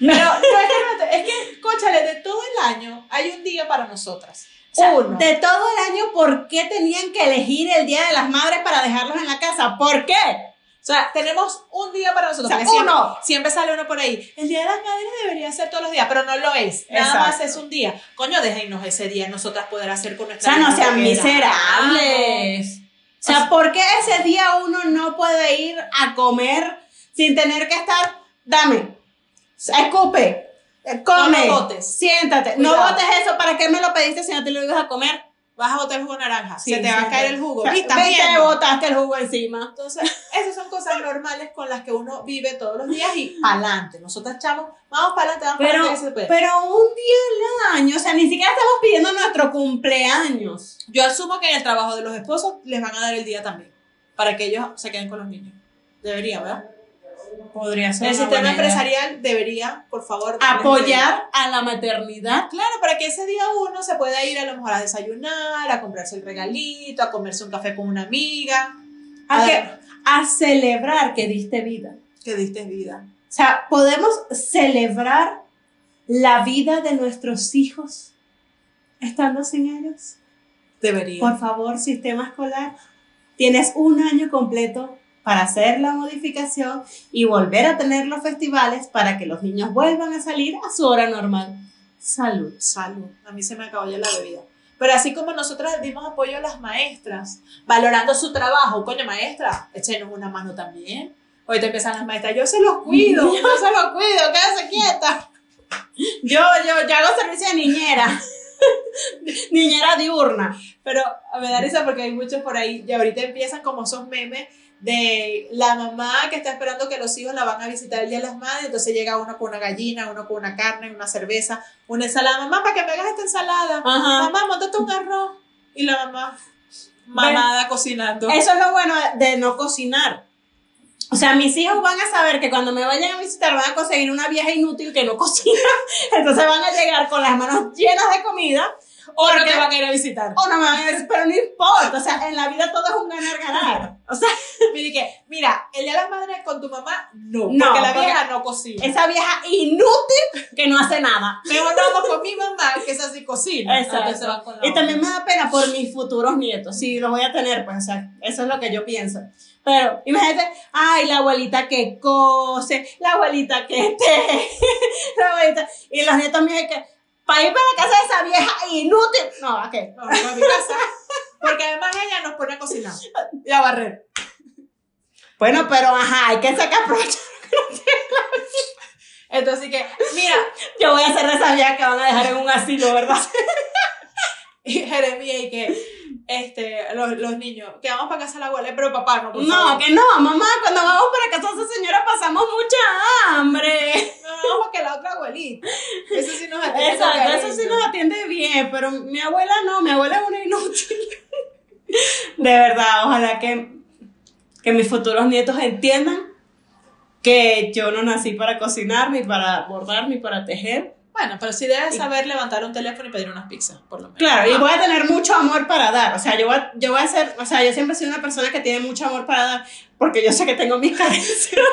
Pero no es que, es que, cóchale, de todo el año hay un día para nosotras. O sea, uno. de todo el año, ¿por qué tenían que elegir el Día de las Madres para dejarlos en la casa? ¿Por qué? O sea, tenemos un día para nosotros. O sea, siempre, uno. siempre sale uno por ahí. El día de las madres debería ser todos los días, pero no lo es. Nada Exacto. más es un día. Coño, déjenos ese día nosotras poder hacer con O nuestra sea, no sean lo que queramos. miserables. O sea, ¿por qué ese día uno no puede ir a comer sin tener que estar, dame, escupe, come, No siéntate, no botes eso, ¿para qué me lo pediste si no te lo ibas a comer? vas a botar el jugo de naranja, Sí, se te va a caer el jugo. O sea, ¿Y estás ves que viendo? botaste el jugo encima. Entonces, esas son cosas normales con las que uno vive todos los días y pa'lante. Nosotros echamos, vamos pa'lante, vamos Pero, pa'lante. puede. pero un día al año, o sea, ni siquiera estamos pidiendo nuestro cumpleaños. Yo asumo que en el trabajo de los esposos les van a dar el día también, para que ellos se queden con los niños. Debería, ¿verdad? Podría ser. El sistema empresarial debería, por favor. Apoyar a la maternidad. Claro, para que ese día uno se pueda ir a lo mejor a desayunar, a comprarse el regalito, a comerse un café con una amiga. A, A que- a celebrar que diste vida. Que diste vida. O sea, podemos celebrar la vida de nuestros hijos estando sin ellos. Debería. Por favor, sistema escolar, tienes un año completo para hacer la modificación y volver a tener los festivales para que los niños vuelvan a salir a su hora normal. Salud. Salud. A mí se me acabó ya la bebida. Pero así como nosotros dimos apoyo a las maestras, valorando su trabajo, coño, maestra, échenos una mano también. Hoy te empiezan las maestras, yo se los cuido, yo se los cuido, quédese quieta. Yo, yo, yo hago servicio de niñera. niñera diurna. Pero me da risa porque hay muchos por ahí, y ahorita empiezan como esos memes de la mamá que está esperando que los hijos la van a visitar el Día de las Madres, entonces llega uno con una gallina, uno con una carne, una cerveza, una ensalada, mamá, para que me hagas esta ensalada, Ajá. mamá, montate un arroz, y la mamá, mamada cocinando. Eso es lo bueno de no cocinar. O sea, mis hijos van a saber que cuando me vayan a visitar van a conseguir una vieja inútil que no cocina. Entonces van a llegar con las manos llenas de comida. O no te van a ir a visitar. O no me van a decir, pero no importa. O sea, en la vida todo es un ganar-ganar. O sea, Mira, que, mira, el Día de las Madres con tu mamá, no, No, porque la porque- vieja no cocina. esa vieja inútil que no hace nada. Mejor vamos con mi mamá, que es así cocina. Exacto. Y también me da pena por mis futuros nietos. Si los voy a tener, pues, o sea, eso es lo que yo pienso. Pero imagínate, ay, la abuelita que cose, la abuelita que teje, la abuelita. Y los nietos míos que, para ir para la casa de esa vieja inútil. No, ¿a qué? No, no, a mi casa. Porque además ella nos pone a cocinar y a barrer. Bueno, pero ajá, hay que sacar provecho. Entonces, que, mira, Yo voy a ser de esa vieja que van a dejar en un asilo, ¿verdad? y Jeremia y que este, los, los niños, que vamos para casa de la abuela, pero papá no, por No, que no, mamá, cuando vamos para casa de esa señora pasamos mucha hambre. No, porque la otra abuelita. Eso sí nos atiende. Exacto, eso sí nos atiende bien, pero mi abuela no, mi abuela es una inútil. De verdad, ojalá que, que mis futuros nietos entiendan que yo no nací para cocinar, ni para bordar, ni para tejer. Bueno, pero sí debes saber levantar un teléfono y pedir unas pizzas, por lo menos. Claro, y voy a tener mucho amor para dar. O sea, yo voy, a, yo voy a ser, o sea, yo siempre he sido una persona que tiene mucho amor para dar, porque yo sé que tengo mis carencias.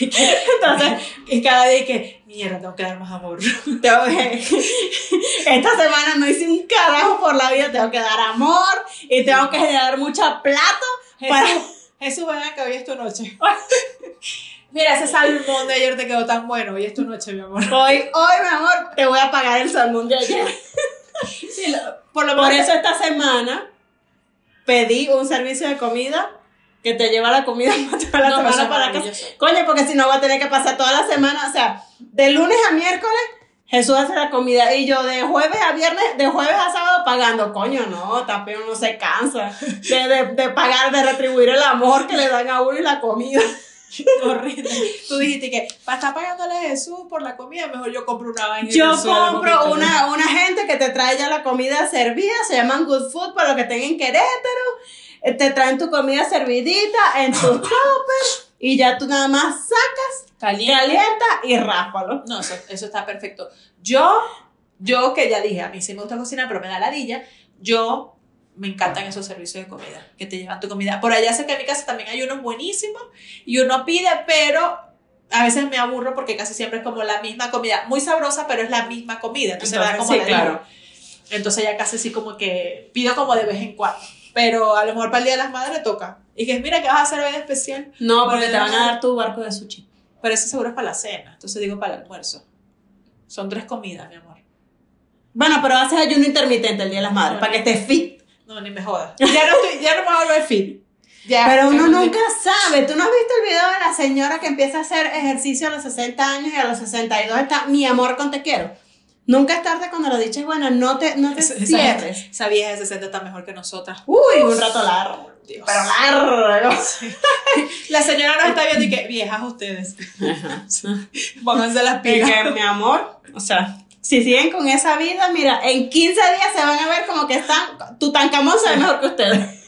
Entonces, Y cada día que, mierda, tengo que dar más amor. Tengo que- Esta semana no hice un carajo por la vida, tengo que dar amor y tengo que dar mucha plata para... Jesús, ven acá, hoy es tu noche. Mira, ese salmón de ayer te quedó tan bueno, hoy es tu noche, mi amor. Hoy, hoy, mi amor, te voy a pagar el salmón de ayer. Sí, lo- por lo Por eso esta semana pedí un servicio de comida que te lleva la comida toda la No, semana para casa. Coño, porque si no voy a tener que pasar toda la semana, o sea, de lunes a miércoles Jesús hace la comida y yo de jueves a viernes, de jueves a sábado pagando. Coño, no, también uno se cansa de, de, de pagar, de retribuir el amor que le dan a uno y la comida. horrible. Tú dijiste que para estar pagándole a Jesús por la comida, mejor yo compro una vaina. Yo compro una, una gente que te trae ya la comida servida, se llaman Good Food para los que estén en Querétaro. Eh, Te traen tu comida servidita en tu topper y ya tú nada más sacas, Caliente. calienta y rápalo. No, eso, eso está perfecto. Yo, yo que ya dije, a mí sí me gusta cocinar, pero me da ladilla, yo me encantan esos servicios de comida, que te llevan tu comida. Por allá cerca de mi casa también hay unos buenísimos y uno pide, pero a veces me aburro porque casi siempre es como la misma comida, muy sabrosa, pero es la misma comida, entonces, me da Entonces, como sí, ladilla. claro. Entonces ya casi sí como que pido como de vez en cuando, pero a lo mejor para el Día de las Madres toca. Y que mira, ¿qué vas a hacer hoy de especial? No, Por porque te van a dar tu barco de sushi. Pero ese seguro es para la cena, entonces digo para el almuerzo. Son tres comidas, mi amor. Bueno, pero haces ayuno intermitente el Día de las Madres, para que estés fit. No, ni me jodas. Ya no, estoy, ya no me voy a volver fit. Ya, Pero uno no- nunca sabe. ¿Tú no has visto el video de la señora que empieza a hacer ejercicio a los 60 años y a los 62 está mi amor con te quiero? Nunca es tarde cuando la dicha es buena, no te, no te Esa- cierres. Esa vieja de 60 está mejor que nosotras. Uy, un rato largo. Dios. Pero largo. La señora nos está viendo y que viejas ustedes. Pónganse las Y pilas. que, mi amor, o sea, si siguen con esa vida, mira, en 15 días se van a ver como que están, Tutankamón se ve mejor que ustedes.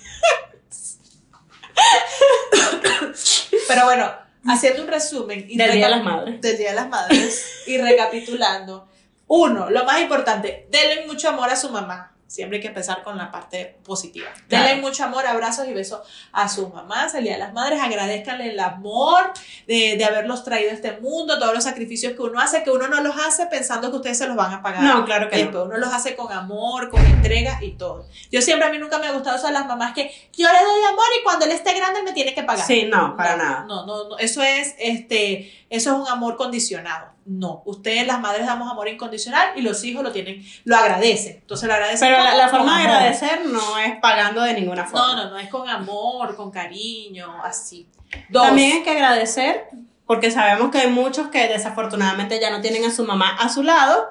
Pero bueno, haciendo un resumen. y Del Día de las Madres. Del Día de las Madres. y recapitulando. Uno, lo más importante, denle mucho amor a su mamá. Siempre hay que empezar con la parte positiva. Claro. Denle mucho amor, abrazos y besos a sus mamás, el Día de las Madres. Agradezcanle el amor de, de haberlos traído a este mundo, todos los sacrificios que uno hace, que uno no los hace pensando que ustedes se los van a pagar. No, claro que no. Uno los hace con amor, con entrega y todo. Yo siempre, a mí nunca me ha gustado eso de las mamás que yo le doy amor y cuando él esté grande él me tiene que pagar. Sí, no, para No, nada. No, no, no, eso es, este, eso es un amor condicionado. No, ustedes las madres damos amor incondicional y los hijos lo tienen, lo agradecen. Entonces lo agradecen. Pero la, forma de agradecer no es pagando de ninguna forma. No, no, no, es con amor, con cariño, así. Dos. También hay que agradecer, porque sabemos que hay muchos que desafortunadamente ya no tienen a su mamá a su lado.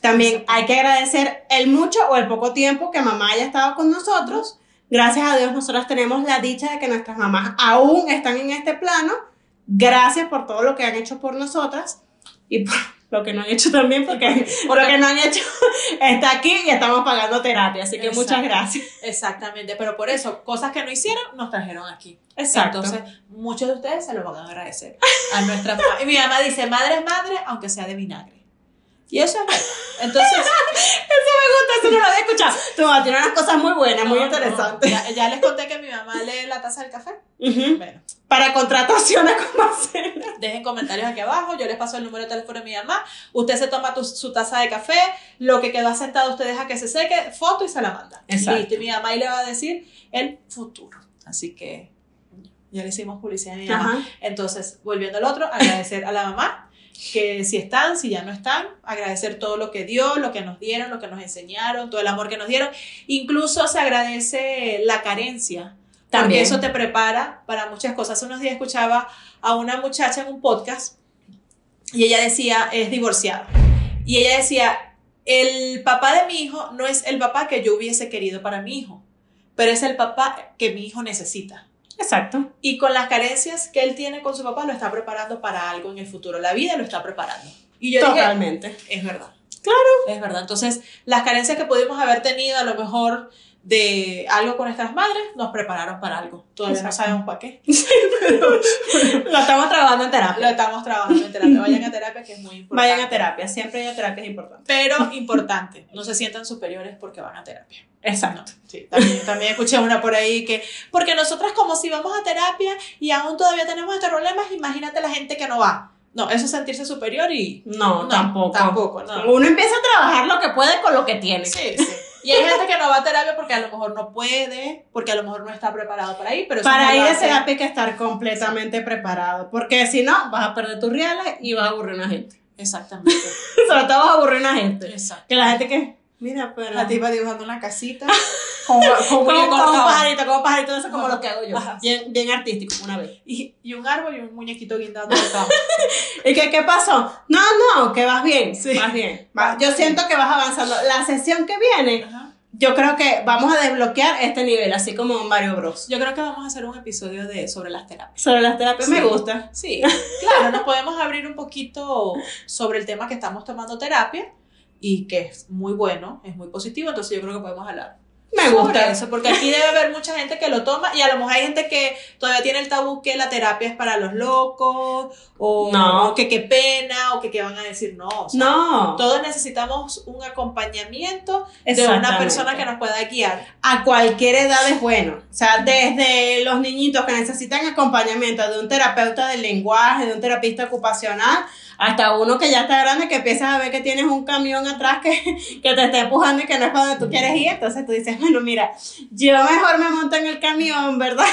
También hay que agradecer el mucho o el poco tiempo que mamá haya estado con nosotros. Gracias a Dios nosotras tenemos la dicha de que nuestras mamás aún están en este plano. Gracias por todo lo que han hecho por nosotras y por lo que no han hecho también, porque por lo que no han hecho está aquí y estamos pagando terapia. Así que muchas gracias. Exactamente, pero por eso, cosas que no hicieron, nos trajeron aquí. Exacto. Entonces, muchos de ustedes se lo van a agradecer a nuestra. Y mi mamá dice, madre es madre, aunque sea de vinagre. Y eso es verdad. Entonces, Eso no lo había escuchado. Tu mamá tiene unas cosas muy buenas, muy no, no, interesantes. ya, ya les conté que mi mamá lee la taza del café. Ujú. Bueno, Para contrataciones con Marcela. dejen comentarios aquí abajo, yo les paso el número de teléfono de mi mamá, usted se toma tu- su taza de café, lo que quedó asentado usted deja que se seque, foto y se la manda. Exacto. Listo, y mi mamá ahí le va a decir el futuro. Así que ya le hicimos publicidad a mi mamá. Ajá. Entonces, volviendo al otro, agradecer a la mamá, que si están, si ya no están, agradecer todo lo que dio, lo que nos dieron, lo que nos enseñaron, todo el amor que nos dieron. Incluso se agradece la carencia, porque También. eso te prepara para muchas cosas. Hace unos días escuchaba a una muchacha en un podcast y ella decía, es divorciada. Y ella decía, el papá de mi hijo no es el papá que yo hubiese querido para mi hijo, pero es el papá que mi hijo necesita. Exacto. Y con las carencias que él tiene con su papá, lo está preparando para algo en el futuro. La vida lo está preparando. Y yo dije, Totalmente. es verdad. Claro. Es verdad. Entonces, las carencias que pudimos haber tenido, a lo mejor de algo con nuestras madres, nos prepararon para algo. Todavía no Exacto. sabemos para qué. Lo estamos trabajando en Lo terapia. estamos trabajando en terapia. Vayan a terapia, que es muy importante. Vayan a terapia. Siempre ir a terapia es importante. Pero importante, no se sientan superiores porque van a terapia. Exacto. No, sí, también, también escuché una por ahí que, porque nosotras como si vamos a terapia y aún todavía tenemos estos problemas, imagínate la gente que no va. No, eso es sentirse superior y... No, tampoco. Tampoco, no. Uno empieza a trabajar lo que puede con lo que tiene. Sí, sí. Y hay gente que no va a terapia porque a lo mejor no puede, porque a lo mejor no está preparado para ir, pero Para ir a terapia hay que estar completamente preparado. Porque si no, vas a perder tus reales y vas a aburrir a una gente. Exactamente. Sobre todo vas a aburrir a una gente. Exacto. Que la gente que. Mira, pero. La tipa dibujando una casita con, con Como, muñeco como un pajarito, como un pajarito, eso es como lo que hago yo. Bien, bien artístico, una vez. y, y un árbol y un muñequito guindando de. ¿Y qué, qué pasó? No, no, que vas bien. Sí. Vas bien. Va- Yo siento que vas avanzando. La sesión que viene, Ajá. yo creo que vamos a desbloquear este nivel, así como en Mario Bros. Yo creo que vamos a hacer un episodio de, sobre las terapias. Sobre las terapias Sí. me gusta. Sí, claro, nos podemos abrir un poquito sobre el tema que estamos tomando terapia y que es muy bueno, es muy positivo, entonces yo creo que podemos hablar. Me gusta. eso, porque aquí debe haber mucha gente que lo toma y a lo mejor hay gente que todavía tiene el tabú que la terapia es para los locos o, No. o que qué pena o que qué van a decir, no, o sea, No. todos necesitamos un acompañamiento de una persona que nos pueda guiar. a cualquier edad es bueno. O sea, desde los niñitos que necesitan acompañamiento de un terapeuta del lenguaje, de un terapista ocupacional, hasta uno que ya está grande que empiezas a ver que tienes un camión atrás que, que te está empujando y que no es para donde tú quieres ir. Entonces tú dices, bueno, mira, yo mejor me monto en el camión, ¿verdad?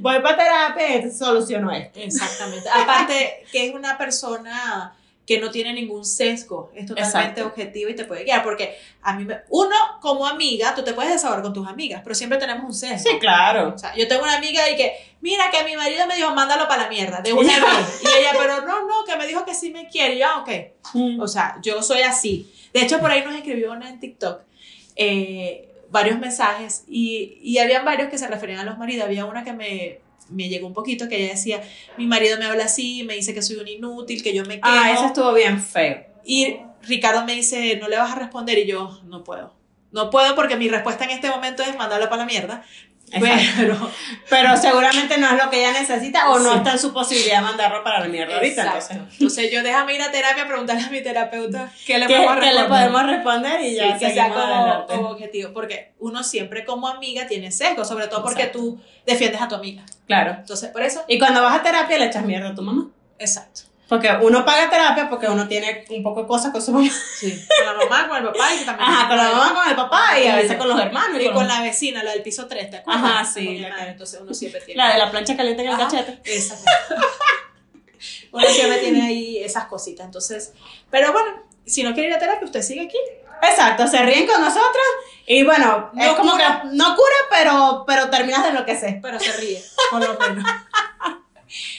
Voy para terapia y soluciono esto. Exactamente. Aparte que es una persona que no tiene ningún sesgo, es totalmente Exacto. objetivo y te puede guiar, porque a mí, me- uno como amiga, tú te puedes desahogar con tus amigas, pero siempre tenemos un sesgo. Sí, claro. O sea, yo tengo una amiga y que, mira, que mi marido me dijo, mándalo para la mierda, de una vez. Y ella, pero no, no, que me dijo que sí me quiere. Y yo, ah, ok. O sea, yo soy así. De hecho, por ahí nos escribió una en TikTok eh, varios mensajes y, y habían varios que se referían a los maridos. Había una que me, me llegó un poquito que ella decía, mi marido me habla así, me dice que soy un inútil, que yo me quejo. Ah, eso estuvo bien feo. Y Ricardo me dice, no le vas a responder y yo, no puedo. No puedo porque mi respuesta en este momento es mandarlo para la mierda. Pero, Pero seguramente no es lo que ella necesita o no Sí. está en su posibilidad de mandarlo para la mierda ahorita. Exacto. Entonces, Entonces yo déjame ir a terapia a preguntarle a mi terapeuta qué le ¿qué, podemos qué le podemos responder? Y Sí, ya que sea como objetivo, porque uno siempre como amiga tiene sesgo, sobre todo porque Exacto. tú defiendes a tu amiga. Claro. Entonces, por eso, Y cuando vas a terapia le echas mierda a tu mamá. exacto. Porque uno paga terapia porque uno tiene un poco de cosas con su mamá. Sí. Con la mamá, con el papá y también. Ajá, con la mamá, con el papá y a veces con los hermanos. Y con con la vecina, la del piso 3, ¿te acuerdas? Ajá, sí, la que- Entonces uno siempre tiene. La de la plancha caliente en el Ajá, cachete. Esa. uno siempre tiene ahí esas cositas. Entonces, pero bueno, si no quiere ir a terapia, usted sigue aquí. Exacto, se ríen con nosotros y bueno, es No como cura. que no cura, pero, pero terminas de enloquecer. pero se ríe, por lo menos.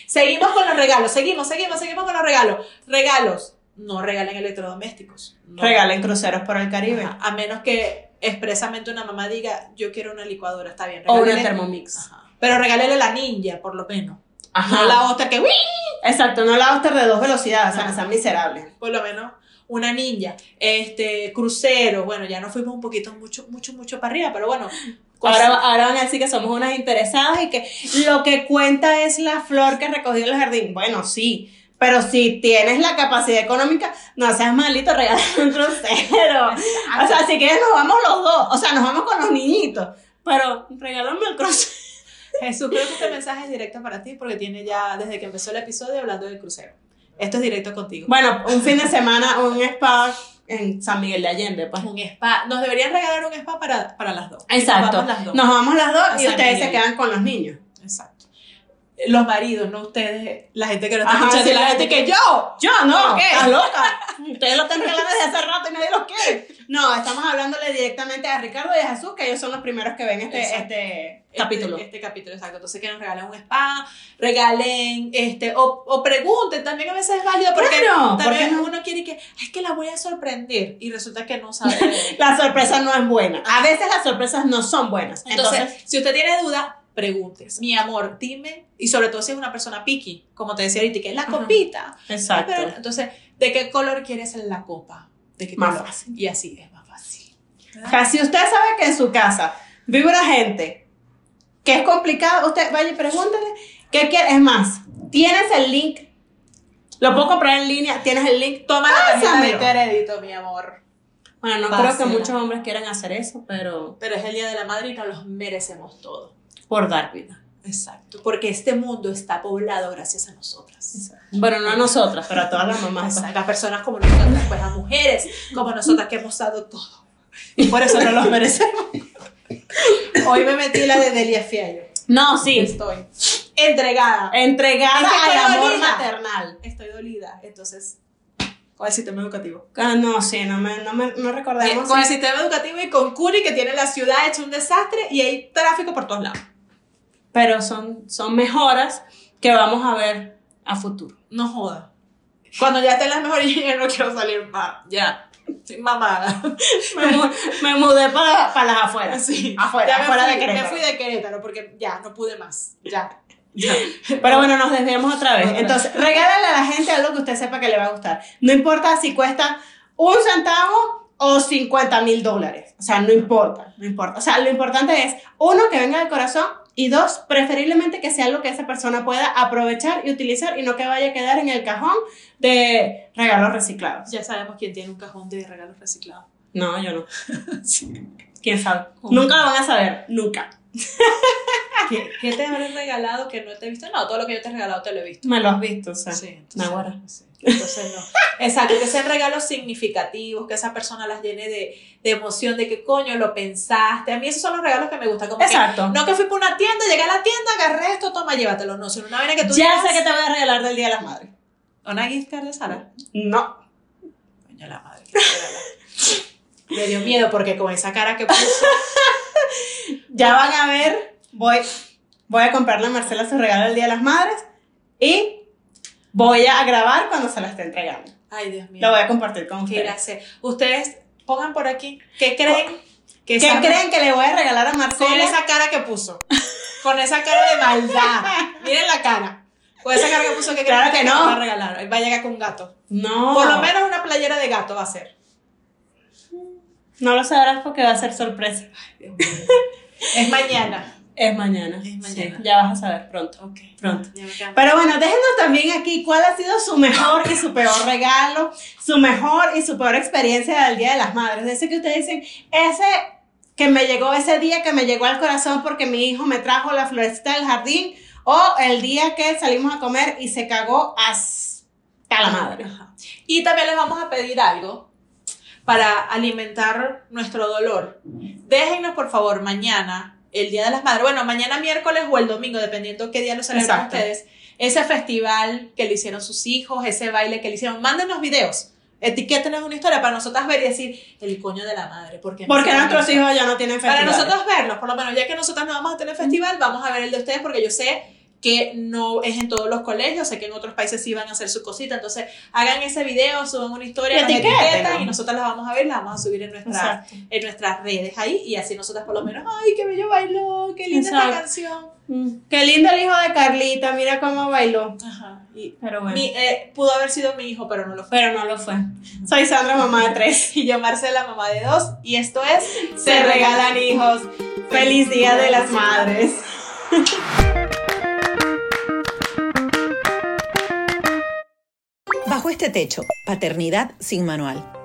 Seguimos con los regalos, seguimos, seguimos, seguimos con los regalos. Regalos, no regalen electrodomésticos. No. Regalen cruceros por el Caribe. Ajá, A menos que expresamente una mamá diga, yo quiero una licuadora, está bien. O una regálele- Thermomix. Ajá. Pero regálele la ninja, por lo menos. Ajá. No la otra que, ¡uy! Exacto, no la Oster de dos velocidades, o sea, sean miserables. por lo menos una ninja. Este, crucero, bueno, ya nos fuimos un poquito, mucho, mucho, mucho para arriba, pero bueno. Ahora van a decir que somos unas interesadas y que lo que cuenta es la flor que recogió en el jardín. Bueno, sí, pero si tienes la capacidad económica, no seas malito, regala un crucero. O sea, si quieres nos vamos los dos, o sea, nos vamos con los niñitos, pero regálame el crucero. Jesús, creo que este mensaje es directo para ti porque tiene ya, desde que empezó el episodio, hablando del crucero. Esto es directo contigo. Bueno, un fin de semana, un spa en San Miguel de Allende, pues. Un spa. Nos deberían regalar un spa para, para las dos. Exacto. Nos vamos las dos. Nos vamos las dos y ustedes Miguel. se quedan con los niños. Exacto. Los maridos, no ustedes, la gente que no está Ajá, escuchando, sí, la la gente que yo. Yo no, ¿Por qué? estás loca. Ustedes lo están regalando desde hace rato y nadie los quiere. No, estamos hablándole directamente a Ricardo y a Jesús, que ellos son los primeros que ven este, Exacto. este Este- capítulo. Este, capítulo, exacto. Entonces que nos regalen un spa, regalen, este, o, o pregunten, también a veces es válido porque Claro, ¿por también no? uno quiere que, "Ay, es que la voy a sorprender y resulta que no sabe. La sorpresa no es buena. A veces las sorpresas no son buenas. Entonces, Entonces, si usted tiene duda, preguntes. Mi amor, dime, y sobre todo si es una persona picky, como te decía ahorita, que es la Ajá. copita. exacto. Pero, entonces, ¿de qué color quieres la copa? ¿De qué Más color? fácil. Y así es más fácil. ¿verdad? O sea, si usted sabe que en su casa vive una gente que es complicado, usted vaya y pregúntele qué quiere. Es más, tienes el link. Lo puedo comprar en línea, tienes el link. Toma la tarjeta de crédito, mi amor. Bueno, no Pásela. creo que muchos hombres quieran hacer eso, pero Pero es el día de la madre y nos los merecemos todo. Por dar vida. Exacto. Porque este mundo está poblado gracias a nosotras. Bueno, no a nosotras, pero a todas las mamás. Exacto. A personas como nosotras, pues a mujeres como nosotras que hemos dado todo. Y por eso no los merecemos. Hoy me metí la de Delia Fiallo. No, sí. Estoy entregada. Entregada estoy al amor dolida. maternal. Estoy dolida. Entonces, con el sistema educativo. Ah, no, sí, no me, no me no recordemos. Con el sistema educativo y con Curi, que tiene la ciudad hecha un desastre y hay tráfico por todos lados. Pero son, son mejoras que vamos a ver a futuro. No joda. Cuando ya estén las mejores, yo no quiero salir más. Ya. Estoy mamada. Me, mu- me mudé para, para las afueras. Sí. Afuera, Ya afuera fui- de Querétaro. Me fui de Querétaro porque ya no pude más. Ya. Ya. Pero bueno, nos desviamos otra vez. Entonces, regálale a la gente algo que usted sepa que le va a gustar. No importa si cuesta un centavo o 50 mil dólares. O sea, no importa, no importa. O sea, lo importante es, uno, que venga del corazón y dos, preferiblemente que sea algo que esa persona pueda aprovechar y utilizar y no que vaya a quedar en el cajón de regalos reciclados. Ya sabemos quién tiene un cajón de regalos reciclados. No, yo no. ¿Quién sabe? Nunca lo van a saber, nunca. ¿Qué, ¿Qué te habré regalado que no te he visto? No, todo lo que yo te he regalado te lo he visto. Me lo has visto, o sea. Sí, entonces, sí. Entonces no. Exacto, que sean regalos significativos, que esa persona las llene de, de emoción, de que coño lo pensaste. A mí esos son los regalos que me gustan. Como que, Exacto. no que fui por una tienda, llegué a la tienda, agarré esto, toma, llévatelo. No, sino una vaina que tú ya sé que te voy a regalar del Día de las Madres. ¿Una gift card de Sara? No. Coño, la madre. regala. Le dio miedo porque con esa cara que puso. Ya van a ver, voy, voy a comprarle a Marcela su regalo el Día de las Madres y voy a grabar cuando se la esté entregando. Ay, Dios mío. Lo voy a compartir con ¿Qué ustedes. hacer? Ustedes pongan por aquí. ¿Qué creen? Que ¿Qué creen que le voy a regalar a Con Marcela? esa cara que puso. Con esa cara de maldad. Miren la cara. Con esa cara que puso que Claro creen que no. va a regalar. Va a llegar con un gato. No. Por lo menos una playera de gato va a ser. No lo sabrás porque va a ser sorpresa. Es mañana. Es mañana. Es mañana. Sí, ya vas a saber pronto. Ok. Pronto. Pero bueno, déjenos también aquí cuál ha sido su mejor y su peor regalo, su mejor y su peor experiencia del Día de las Madres. Ese que ustedes dicen, ese que me llegó ese día que me llegó al corazón porque mi hijo me trajo la florecita del jardín, o el día que salimos a comer y se cagó hasta la madre. Y también les vamos a pedir algo para alimentar nuestro dolor. Déjennos, por favor, mañana, el Día de las Madres, bueno, mañana miércoles o el domingo, dependiendo qué día lo celebran ustedes, ese festival que le hicieron sus hijos, ese baile que le hicieron. Mándenos videos, etiquétenos una historia para nosotras ver y decir, el coño de la madre. ¿por qué me Porque hicieron nuestros esto?". hijos ya no tienen Para festival. nosotros verlos, por lo menos, ya que nosotros no vamos a tener festival, vamos a ver el de ustedes porque yo sé que no es en todos los colegios, sé que en otros países sí van a hacer su cosita, entonces hagan ese video, suban una historia, Y nos etiquetan y nosotras las vamos a ver, las vamos a subir en, nuestra, Exacto. en nuestras redes ahí y así nosotras por lo menos, ay, qué bello bailó, qué linda esta canción. Mm, Qué lindo el hijo de Carlita, mira cómo bailó. Ajá. Y Pero bueno. mi- eh, pudo haber sido mi hijo, pero no lo fue. Pero no lo fue. Soy Sandra, mamá de tres. Y yo, Marcela, mamá de dos, y esto es Se regalan hijos. Feliz Día de las Madres. Bajo este techo, Paternidad sin Manual.